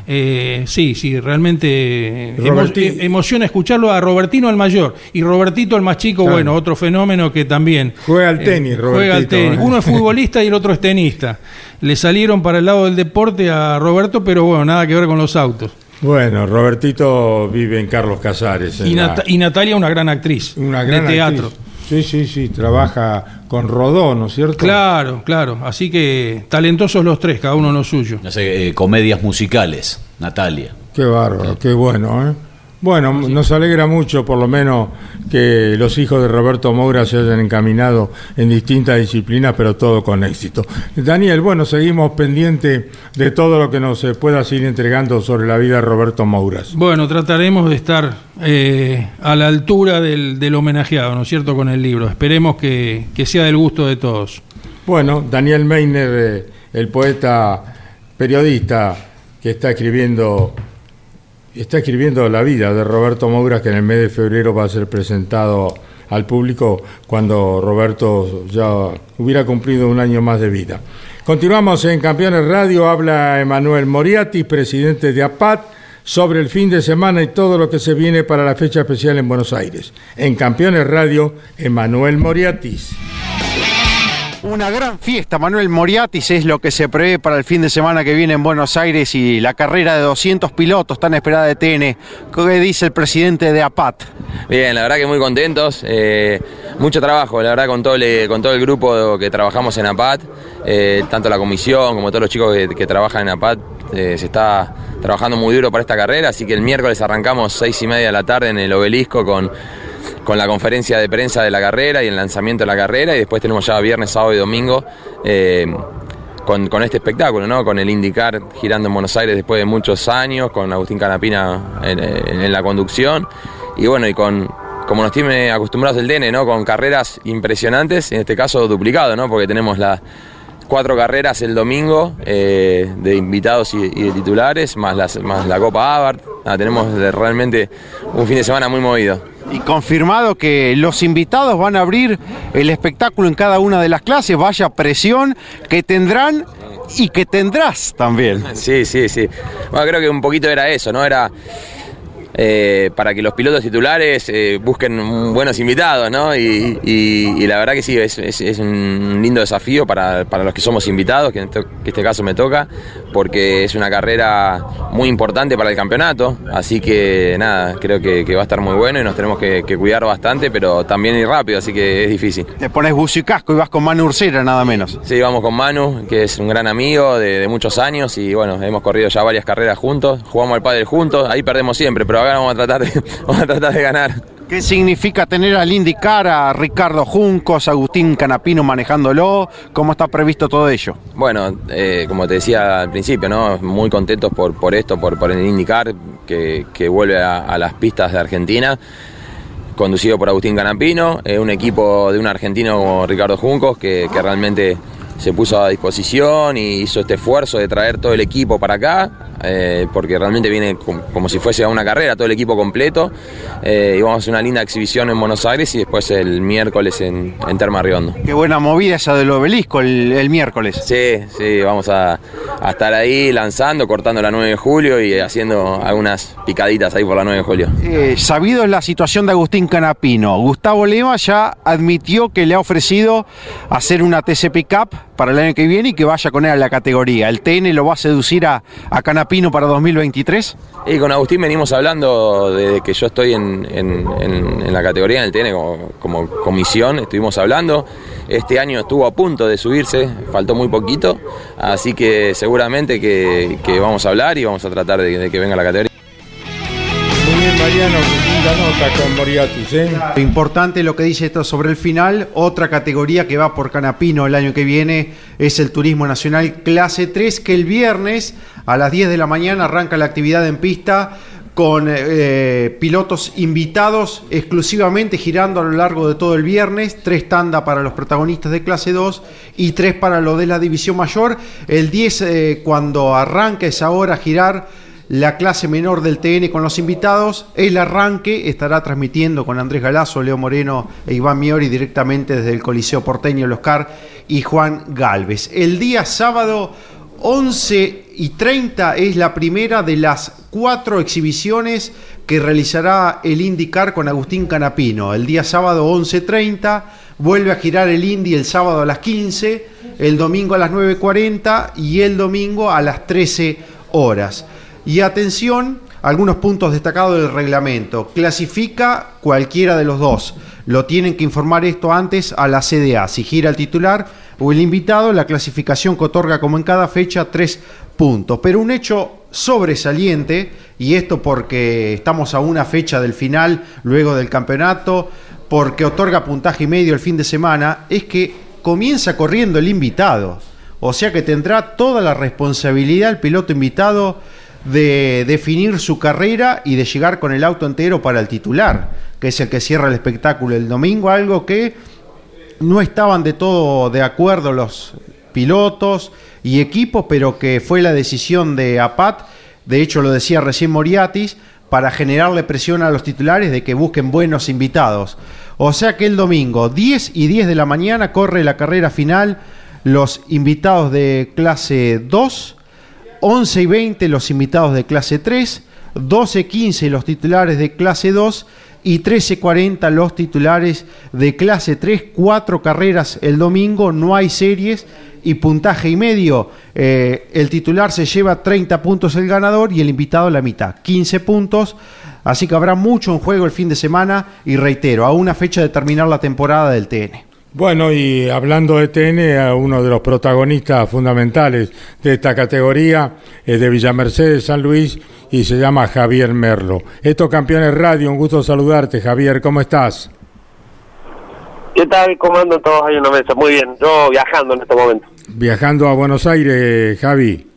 Eh, sí, sí, realmente eh, emo- eh, emociona escucharlo a Robertino el mayor y Robertito el más chico, Claro. bueno, otro fenómeno que también Juega al eh, tenis, Juega al Robertito, tenis. eh. Uno es futbolista y el otro es tenista. Le salieron para el lado del deporte a Roberto, pero bueno, nada que ver con los autos. Bueno, Robertito vive en Carlos Casares. en Y, la- y Natalia, una gran actriz una gran de teatro. actriz. Sí, sí, sí, trabaja con Rodó, ¿no es cierto? Claro, claro. Así que talentosos los tres, cada uno lo suyo. No sé, eh, comedias musicales, Natalia. Qué bárbaro, qué bueno, ¿eh? Bueno, nos alegra mucho por lo menos que los hijos de Roberto Moura se hayan encaminado en distintas disciplinas, pero todo con éxito. Daniel, bueno, seguimos pendiente de todo lo que nos pueda seguir entregando sobre la vida de Roberto Mouras. Bueno, trataremos de estar eh, a la altura del, del homenajeado, ¿no es cierto?, con el libro. Esperemos que, que sea del gusto de todos. Bueno, Daniel Meiner, eh, el poeta periodista que está escribiendo está escribiendo la vida de Roberto Moura, que en el mes de febrero va a ser presentado al público cuando Roberto ya hubiera cumplido un año más de vida. Continuamos en Campeones Radio, habla Emanuel Moriati, presidente de APAT, sobre el fin de semana y todo lo que se viene para la fecha especial en Buenos Aires. En Campeones Radio, Emanuel Moriatis. Una gran fiesta, Manuel Moriatis, es lo que se prevé para el fin de semana que viene en Buenos Aires y la carrera de 200 pilotos tan esperada de TN. ¿Qué dice el presidente de APAT? Bien, la verdad que muy contentos. eh, mucho trabajo, la verdad, con todo el, con todo el grupo que trabajamos en APAT, eh, tanto la comisión como todos los chicos que, trabajan en APAT. eh, se está trabajando muy duro para esta carrera, así que el miércoles arrancamos seis y media de la tarde en el obelisco con, con la conferencia de prensa de la carrera y el lanzamiento de la carrera, y después tenemos ya viernes, sábado y domingo. eh, con, con este espectáculo, ¿no? Con el IndyCar girando en Buenos Aires después de muchos años, con Agustín Canapina en, en- la conducción y bueno, y con como nos tiene acostumbrados el DN, ¿no? Con carreras impresionantes, en este caso duplicado, ¿no? Porque tenemos las cuatro carreras el domingo eh, de invitados y, y de titulares, más, las, más la Copa Abarth. Tenemos realmente un fin de semana muy movido. Y confirmado que los invitados van a abrir el espectáculo en cada una de las clases, vaya presión que tendrán y que tendrás también. Sí, sí, sí. Bueno, creo que un poquito era eso, ¿no? Era eh, para que los pilotos titulares eh, busquen buenos invitados, ¿no? Y, y- y la verdad que sí, es, es- es un lindo desafío para, para los que somos invitados, que en que este caso me toca, porque es una carrera muy importante para el campeonato, así que nada, creo que, que va a estar muy bueno y nos tenemos que, que cuidar bastante, pero también ir rápido, así que es difícil. Te pones buzo y casco y vas con Manu Ursera nada menos. Sí, vamos con Manu, que es un gran amigo de, de muchos años y bueno, hemos corrido ya varias carreras juntos, jugamos al pádel juntos, ahí perdemos siempre, pero ahora vamos a tratar de, vamos a tratar de ganar. ¿Qué significa tener al IndyCar a Ricardo Juncos, Agustín Canapino manejándolo? ¿Cómo está previsto todo ello? Bueno, eh, como te decía al principio, ¿no? muy contentos por, por esto, por, por el IndyCar que, que vuelve a, a las pistas de Argentina, conducido por Agustín Canapino, eh, un equipo de un argentino como Ricardo Juncos que, que realmente se puso a disposición y hizo este esfuerzo de traer todo el equipo para acá, eh, porque realmente viene com- como si fuese a una carrera, todo el equipo completo, eh, y vamos a hacer una linda exhibición en Buenos Aires y después el miércoles en, en Terma Riondo. Qué buena movida esa del obelisco el, el miércoles. Sí, sí, vamos a, a estar ahí lanzando, cortando la 9 de julio y haciendo algunas picaditas ahí por la 9 de julio. Eh, sabido es la situación de Agustín Canapino. Gustavo Lema ya admitió que le ha ofrecido hacer una TC Pickup para el año que viene y que vaya con él a la categoría. ¿El TN lo va a seducir a, a Canapino para 2023? Y con Agustín venimos hablando desde que yo estoy en, en- en- en la categoría en el TN como, como comisión, estuvimos hablando. Este año estuvo a punto de subirse, faltó muy poquito, así que seguramente que, que vamos a hablar y vamos a tratar de, de que venga la categoría. Muy bien, Mariano, linda nota con Moriatis, ¿eh? Importante lo que dice esto sobre el final. Otra categoría que va por Canapino el año que viene es el Turismo Nacional Clase 3, que el viernes a las 10 de la mañana arranca la actividad en pista con eh, pilotos invitados exclusivamente girando a lo largo de todo el viernes, tres tandas para los protagonistas de clase 2 y tres para lo de la división mayor. El 10 eh, cuando arranca esa hora a girar la clase menor del TN con los invitados. El arranque estará transmitiendo con Andrés Galazo, Leo Moreno e Iván Miori directamente desde el Coliseo Porteño, el Oscar y Juan Galvez. El día sábado 11 y 30 es la primera de las cuatro exhibiciones que realizará el IndyCar con Agustín Canapino. El día sábado 11.30 vuelve a girar el Indy el sábado a las 15, el domingo a las 9.40 y el domingo a las 13 horas. Y atención, algunos puntos destacados del reglamento. Clasifica cualquiera de los dos. Lo tienen que informar esto antes a la CDA. Si gira el titular o el invitado, la clasificación que otorga como en cada fecha tres puntos. Pero un hecho sobresaliente, y esto porque estamos a una fecha del final, luego del campeonato, porque otorga puntaje y medio el fin de semana, es que comienza corriendo el invitado. O sea que tendrá toda la responsabilidad el piloto invitado de definir su carrera y de llegar con el auto entero para el titular, que es el que cierra el espectáculo el domingo, algo que no estaban de todo de acuerdo los pilotos y equipos, pero que fue la decisión de APAT, de hecho lo decía recién Moriatis, para generarle presión a los titulares de que busquen buenos invitados. O sea que el domingo, 10 y 10 de la mañana, corre la carrera final, los invitados de clase 2, 11 y 20 los invitados de clase 3, 12.15 los titulares de clase 2 y 13.40 los titulares de clase 3. Cuatro carreras el domingo, no hay series y puntaje y medio. Eh, el titular se lleva 30 puntos el ganador y el invitado la mitad, 15 puntos. Así que habrá mucho en juego el fin de semana y reitero, a una fecha de terminar la temporada del TN. Bueno, y hablando de TN, uno de los protagonistas fundamentales de esta categoría es de Villa Mercedes, San Luis, y se llama Javier Merlo. Estos campeones radio, un gusto saludarte, Javier, ¿cómo estás? ¿Qué tal? ¿Cómo andan todos ahí en la mesa? Muy bien, yo viajando en este momento. Viajando a Buenos Aires, Javi.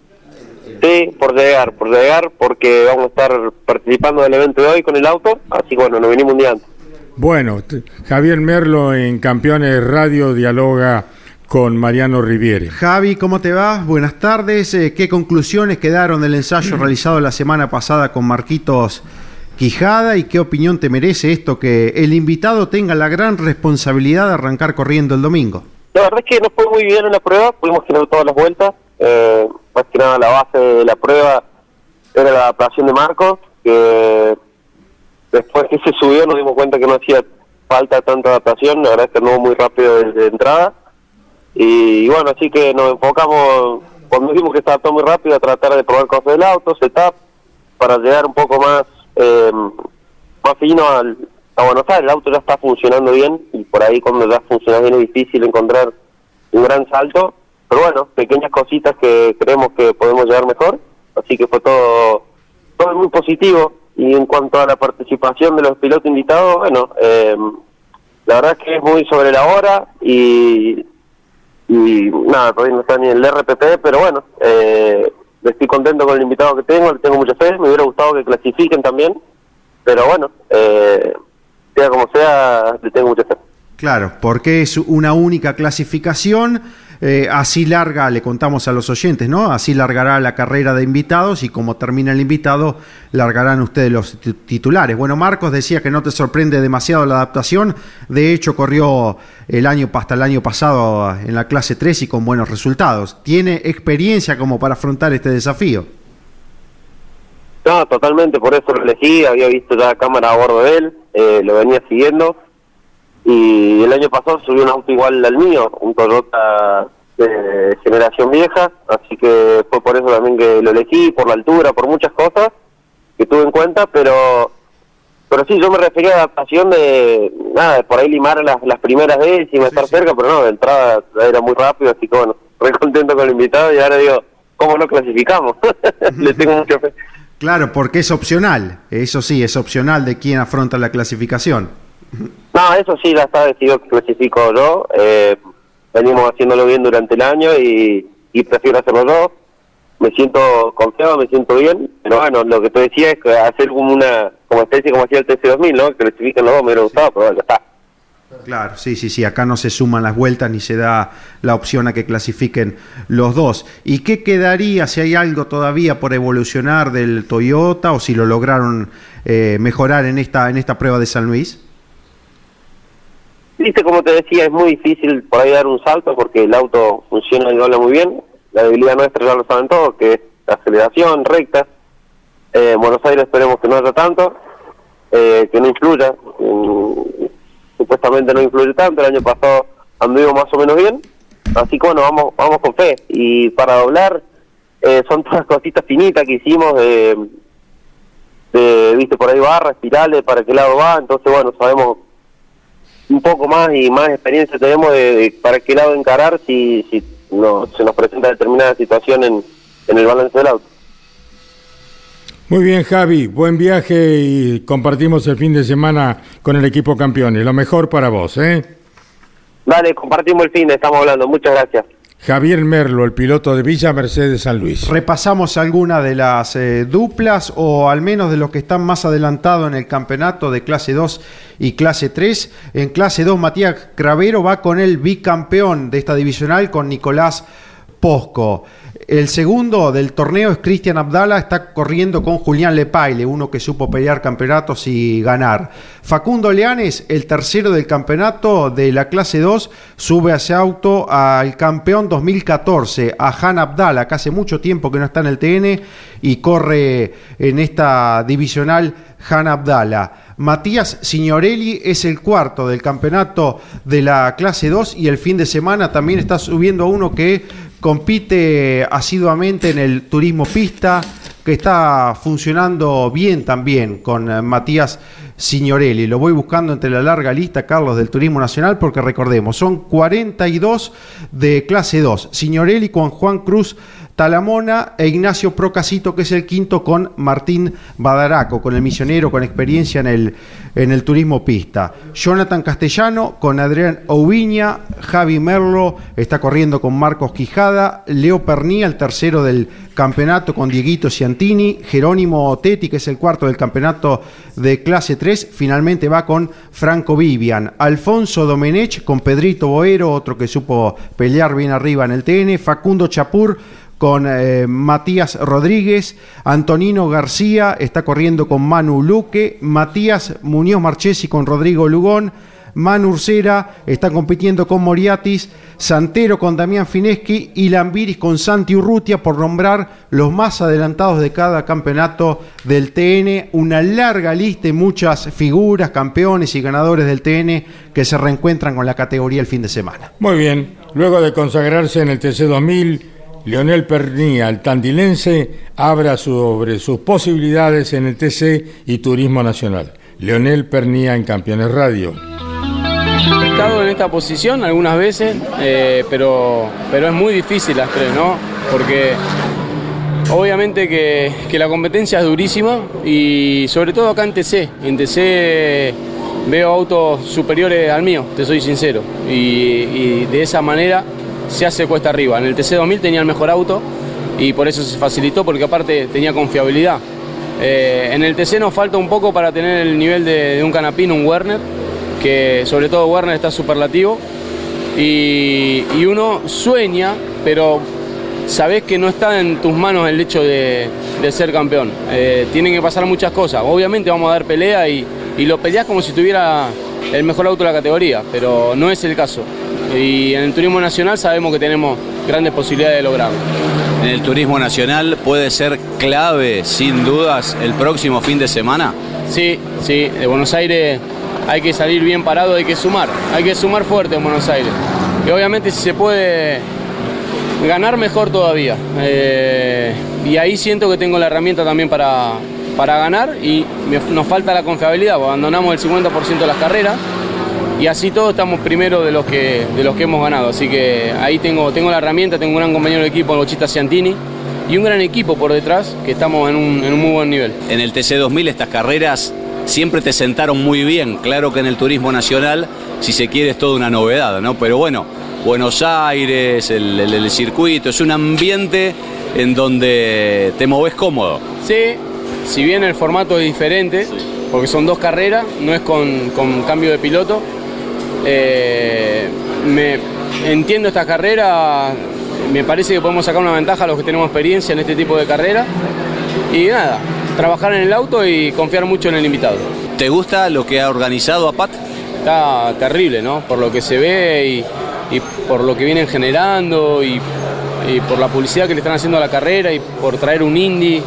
Sí, por llegar, por llegar, porque vamos a estar participando del evento de hoy con el auto, así que bueno, nos venimos un día antes. Bueno, Javier Merlo en Campeones Radio dialoga con Mariano Riviere. Javi, ¿cómo te va? Buenas tardes. Eh, ¿Qué conclusiones quedaron del ensayo realizado la semana pasada con Marquitos Quijada y qué opinión te merece esto que el invitado tenga la gran responsabilidad de arrancar corriendo el domingo? La verdad es que nos fue muy bien en la prueba, pudimos tener todas las vueltas. Eh, más que nada la base de la prueba era la adaptación de Marcos, que Después que se subió nos dimos cuenta que no hacía falta tanta adaptación, la verdad es que no muy rápido desde entrada. Y, bueno, así que nos enfocamos, cuando vimos que estaba todo muy rápido, a tratar de probar cosas del auto, setup, para llegar un poco más eh, más fino al, a Buenos Aires. El auto ya está funcionando bien y por ahí cuando ya funciona bien es difícil encontrar un gran salto. Pero bueno, pequeñas cositas que creemos que podemos llegar mejor. Así que fue todo, todo muy positivo. Y en cuanto a la participación de los pilotos invitados, bueno, eh, la verdad es que es muy sobre la hora y, y nada, todavía no está ni el RPP, pero bueno, eh, estoy contento con el invitado que tengo, le tengo mucha fe, me hubiera gustado que clasifiquen también, pero bueno, eh, sea como sea, le tengo mucha fe. Claro, porque es una única clasificación eh, así larga, le contamos a los oyentes, ¿no? Así largará la carrera de invitados y como termina el invitado, largarán ustedes los titulares. Bueno, Marcos decía que no te sorprende demasiado la adaptación, de hecho corrió el año hasta el año pasado en la clase 3 y con buenos resultados. ¿Tiene experiencia como para afrontar este desafío? No, totalmente, por eso lo elegí, había visto ya cámara a bordo de él, eh, lo venía siguiendo y el año pasado subió un auto igual al mío, un Toyota de generación vieja, así que fue por eso también que lo elegí, por la altura, por muchas cosas que tuve en cuenta, pero pero sí, yo me refería a adaptación de, nada, de por ahí limar las, las primeras veces y estar cerca, pero no, de entrada era muy rápido, así que bueno, re contento con el invitado y ahora digo, ¿cómo no clasificamos? Le tengo mucha fe. Claro, porque es opcional, eso sí, es opcional de quién afronta la clasificación. No, eso sí, ya está decidido que clasifico yo. Eh, venimos haciéndolo bien durante el año y, prefiero hacerlo yo. Me siento confiado, me siento bien, pero bueno, lo que te decía es que hacer como una como especie como hacía el TC2000, ¿no? Que clasifiquen los dos, me hubiera gustado, pero ya está. Claro, sí, sí, sí, acá no se suman las vueltas ni se da la opción a que clasifiquen los dos. ¿Y qué quedaría si hay algo todavía por evolucionar del Toyota o si lo lograron eh, mejorar en esta, en esta prueba de San Luis? Viste, como te decía, es muy difícil por ahí dar un salto porque el auto funciona y habla muy bien. La debilidad nuestra ya lo saben todos, que es la aceleración recta. Eh, en Buenos Aires esperemos que no haya tanto, eh, que no influya. Mm, supuestamente no influye tanto. El año pasado anduvimos más o menos bien. Así que bueno, vamos, vamos con fe. Y para doblar, eh, son todas cositas finitas que hicimos de, viste, por ahí barras, espirales, para qué lado va. Entonces, bueno, sabemos un poco más y más experiencia tenemos de, para qué lado encarar si, si no, se nos presenta determinada situación en, en el balance del auto. Muy bien, Javi, buen viaje y compartimos el fin de semana con el equipo campeones. Lo mejor para vos, ¿eh? Dale, compartimos el fin, estamos hablando. Muchas gracias. Javier Merlo, el piloto de Villa Mercedes San Luis. Repasamos algunas de las eh, duplas o al menos de los que están más adelantados en el campeonato de clase 2 y clase 3. En clase 2, Matías Cravero va con el bicampeón de esta divisional, con Nicolás Posco. El segundo del torneo es Cristian Abdala, está corriendo con Julián Lepaile, uno que supo pelear campeonatos y ganar. Facundo Leanes, el tercero del campeonato de la clase 2, sube a ese auto al campeón 2014, a Han Abdala, que hace mucho tiempo que no está en el TN y corre en esta divisional Han Abdala. Matías Signorelli es el cuarto del campeonato de la clase 2 y el fin de semana también está subiendo a uno que compite asiduamente en el turismo pista, que está funcionando bien también con eh, Matías Signorelli. Lo voy buscando entre la larga lista, Carlos, del Turismo Nacional, porque recordemos, son 42 de clase 2. Signorelli con Juan Cruz Talamona e Ignacio Procasito, que es el quinto, con Martín Badaraco, con el misionero con experiencia en el, en el turismo pista. Jonathan Castellano con Adrián Ouviña, Javi Merlo está corriendo con Marcos Quijada, Leo Pernía, el tercero del campeonato con Dieguito Ciantini, Jerónimo Tetti, que es el cuarto del campeonato de clase 3, finalmente va con Franco Vivian, Alfonso Domenech con Pedrito Boero, otro que supo pelear bien arriba en el TN, Facundo Chapur, con eh, Matías Rodríguez, Antonino García está corriendo con Manu Luque, Matías Muñoz Marchesi con Rodrigo Lugón, Manu Ursera está compitiendo con Moriatis, Santero con Damián Fineschi y Lambiris con Santi Urrutia por nombrar los más adelantados de cada campeonato del TN. Una larga lista y muchas figuras, campeones y ganadores del TN que se reencuentran con la categoría el fin de semana. Muy bien, luego de consagrarse en el TC 2000, Leonel Pernía, el tandilense, habla sobre sus posibilidades en el TC y Turismo Nacional. Leonel Pernía en Campeones Radio. He estado en esta posición algunas veces, eh, pero, pero es muy difícil las tres, ¿no? Porque obviamente que, que, la competencia es durísima y sobre todo acá en TC. En TC veo autos superiores al mío, te soy sincero. Y de esa manera se hace cuesta arriba. En el TC2000 tenía el mejor auto y por eso se facilitó, porque aparte tenía confiabilidad. Eh, en el TC nos falta un poco para tener el nivel de, un Canapino, un Werner, que sobre todo Werner está superlativo. Y, uno sueña, pero sabes que no está en tus manos el hecho de, ser campeón. Eh, tienen que pasar muchas cosas. Obviamente vamos a dar pelea y, y lo peleas como si tuviera el mejor auto de la categoría, pero no es el caso y en el turismo nacional sabemos que tenemos grandes posibilidades de lograrlo. En el turismo nacional puede ser clave, sin dudas, el próximo fin de semana. Sí, sí, de Buenos Aires hay que salir bien parado, hay que sumar, hay que sumar fuerte en Buenos Aires. Y obviamente si se puede ganar mejor todavía. Eh, y ahí siento que tengo la herramienta también para, para ganar y nos falta la confiabilidad, abandonamos el 50% de las carreras y así todos estamos primero de los que, de los que hemos ganado. Así que ahí tengo, tengo la herramienta, tengo un gran compañero de equipo, Bochita Ciantini, y un gran equipo por detrás que estamos en un, en un muy buen nivel. En el TC2000 estas carreras siempre te sentaron muy bien. Claro que en el turismo nacional, si se quiere, es toda una novedad, ¿no? Pero bueno, Buenos Aires, el, el, circuito, es un ambiente en donde te moves cómodo. Sí, si bien el formato es diferente, porque son dos carreras, no es con, con cambio de piloto, eh, me, entiendo esta carrera, me parece que podemos sacar una ventaja a los que tenemos experiencia en este tipo de carrera. Y nada, trabajar en el auto y confiar mucho en el invitado. ¿Te gusta lo que ha organizado APAT? Está terrible, ¿no? Por lo que se ve y, por lo que vienen generando y, y, por la publicidad que le están haciendo a la carrera y por traer un indie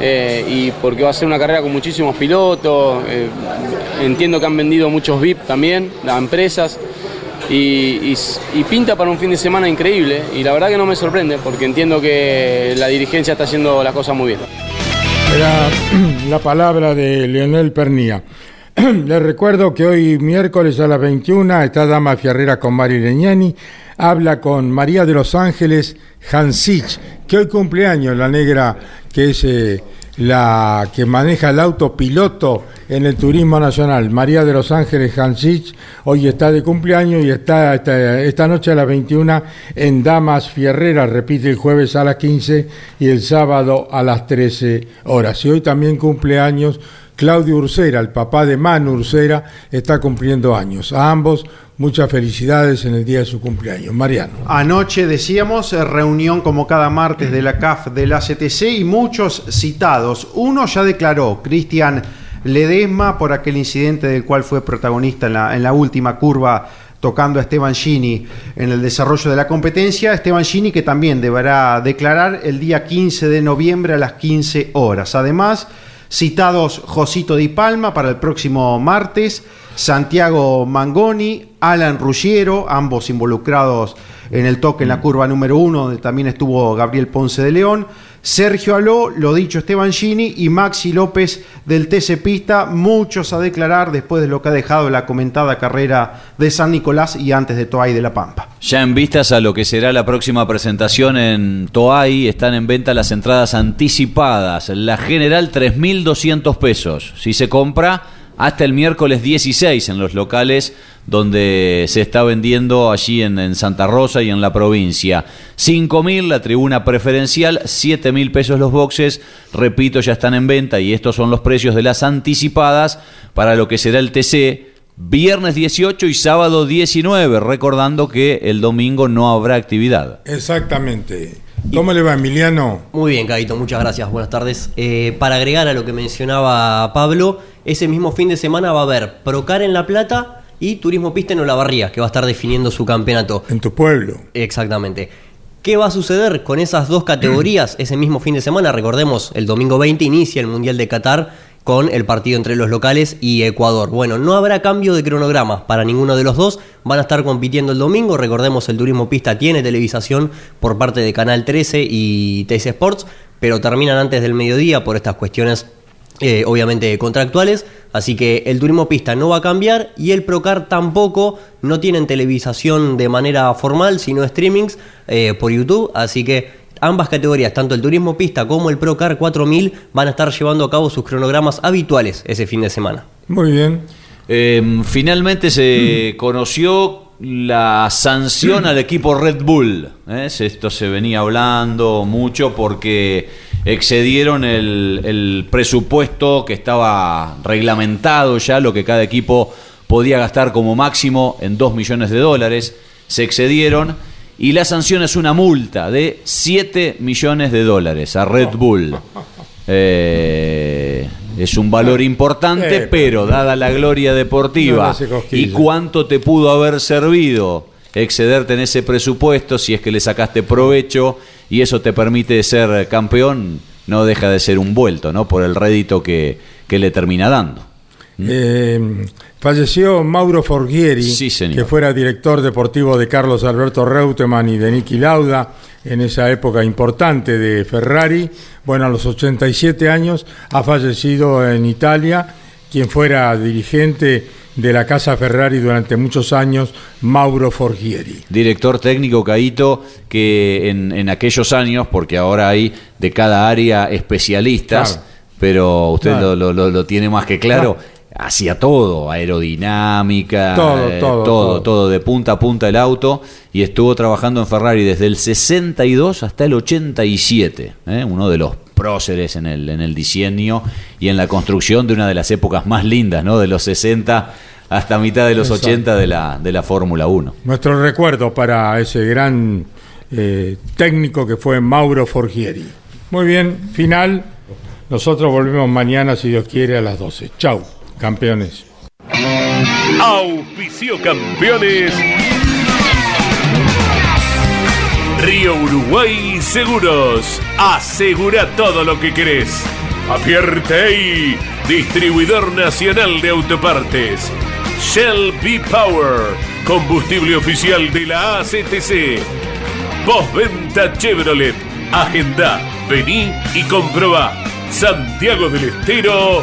eh, y porque va a ser una carrera con muchísimos pilotos. Eh, entiendo que han vendido muchos VIP también, las empresas. Y, pinta para un fin de semana increíble y la verdad que no me sorprende porque entiendo que la dirigencia está haciendo las cosas muy bien. La palabra de Leonel Pernía. Les recuerdo que hoy miércoles a las 21 está Dama Fierrera con Mari Leñani, habla con María de los Ángeles Hansich, que hoy cumpleaños, la negra que es eh, la que maneja el auto piloto en el turismo nacional, María de los Ángeles Hansich, hoy está de cumpleaños y está esta, noche a las 21 en Damas Fierrera, repite el jueves a las 15 y el sábado a las 13 horas. Y hoy también cumpleaños Claudio Ursera, el papá de Manu Ursera, está cumpliendo años. A ambos muchas felicidades en el día de su cumpleaños. Mariano. Anoche decíamos eh, reunión como cada martes de la CAF de la CTC y muchos citados. Uno ya declaró, Cristian Ledesma, por aquel incidente del cual fue protagonista en la, en la última curva tocando a Esteban Gini en el desarrollo de la competencia. Esteban Gini que también deberá declarar el día 15 de noviembre a las 15 horas. Además, Citados Josito Di Palma para el próximo martes, Santiago Mangoni, Alan Ruggiero, ambos involucrados en el toque en la curva número uno, donde también estuvo Gabriel Ponce de León. Sergio Aló, lo dicho Esteban Gini y Maxi López del TC Pista, muchos a declarar después de lo que ha dejado la comentada carrera de San Nicolás y antes de Toay de la Pampa. Ya en vistas a lo que será la próxima presentación en Toay, están en venta las entradas anticipadas. La general 3.200 pesos. Si se compra hasta el miércoles 16 en los locales donde se está vendiendo allí en, Santa Rosa y en la provincia. 5.000 la tribuna preferencial, 7.000 pesos los boxes, repito, ya están en venta y estos son los precios de las anticipadas para lo que será el TC. Viernes 18 y sábado 19, recordando que el domingo no habrá actividad. Exactamente. ¿Cómo le va, Emiliano? Muy bien, Caito, muchas gracias. Buenas tardes. Eh, para agregar a lo que mencionaba Pablo, ese mismo fin de semana va a haber Procar en La Plata y Turismo Pista en Olavarría, que va a estar definiendo su campeonato. En tu pueblo. Exactamente. ¿Qué va a suceder con esas dos categorías ese mismo fin de semana? Recordemos, el domingo 20 inicia el Mundial de Qatar con el partido entre los locales y Ecuador. Bueno, no habrá cambio de cronograma para ninguno de los dos. Van a estar compitiendo el domingo. Recordemos, el Turismo Pista tiene televisación por parte de Canal 13 y TC Sports, pero terminan antes del mediodía por estas cuestiones eh, obviamente contractuales, así que el turismo pista no va a cambiar y el Procar tampoco, no tienen televisación de manera formal, sino streamings eh, por YouTube, así que ambas categorías, tanto el turismo pista como el Procar 4000, van a estar llevando a cabo sus cronogramas habituales ese fin de semana. Muy bien. Eh, finalmente se conoció la sanción al equipo Red Bull. ¿eh? Esto se venía hablando mucho porque excedieron el, el, presupuesto que estaba reglamentado ya, lo que cada equipo podía gastar como máximo en 2 millones de dólares. Se excedieron y la sanción es una multa de 7 millones de dólares a Red Bull. Eh, es un valor importante, Eh, pero dada la gloria deportiva y cuánto te pudo haber servido excederte en ese presupuesto si es que le sacaste provecho y eso te permite ser campeón, no deja de ser un vuelto, ¿no? Por el rédito que, que le termina dando. Eh, falleció Mauro Forghieri, Sí, que fuera director deportivo de Carlos Alberto Reutemann y de Niki Lauda en esa época importante de Ferrari. Bueno, a los 87 años ha fallecido en Italia quien fuera dirigente de la Casa Ferrari durante muchos años, Mauro Forghieri. Director técnico Caito, que en, en aquellos años, porque ahora hay de cada área especialistas, Claro. pero usted Claro. lo, lo- lo tiene más que claro, hacía todo, aerodinámica, Todo, eh, todo, todo, todo. de punta a punta el auto, y estuvo trabajando en Ferrari desde el 62 hasta el 87, ¿eh? uno de los próceres en el, en el diseño y en la construcción de una de las épocas más lindas, ¿no? de los 60 hasta mitad de los Exacto. 80 de la, de la Fórmula 1. Nuestro recuerdo para ese gran eh, técnico que fue Mauro Forghieri. Muy bien, final. Nosotros volvemos mañana, si Dios quiere, a las 12. Chau, campeones. Auspicio campeones. Río Uruguay Seguros. Asegura todo lo que querés. Apierte distribuidor nacional de autopartes. Shell B Power, combustible oficial de la ACTC. Postventa Chevrolet. Agenda, vení y comprobá. Santiago del Estero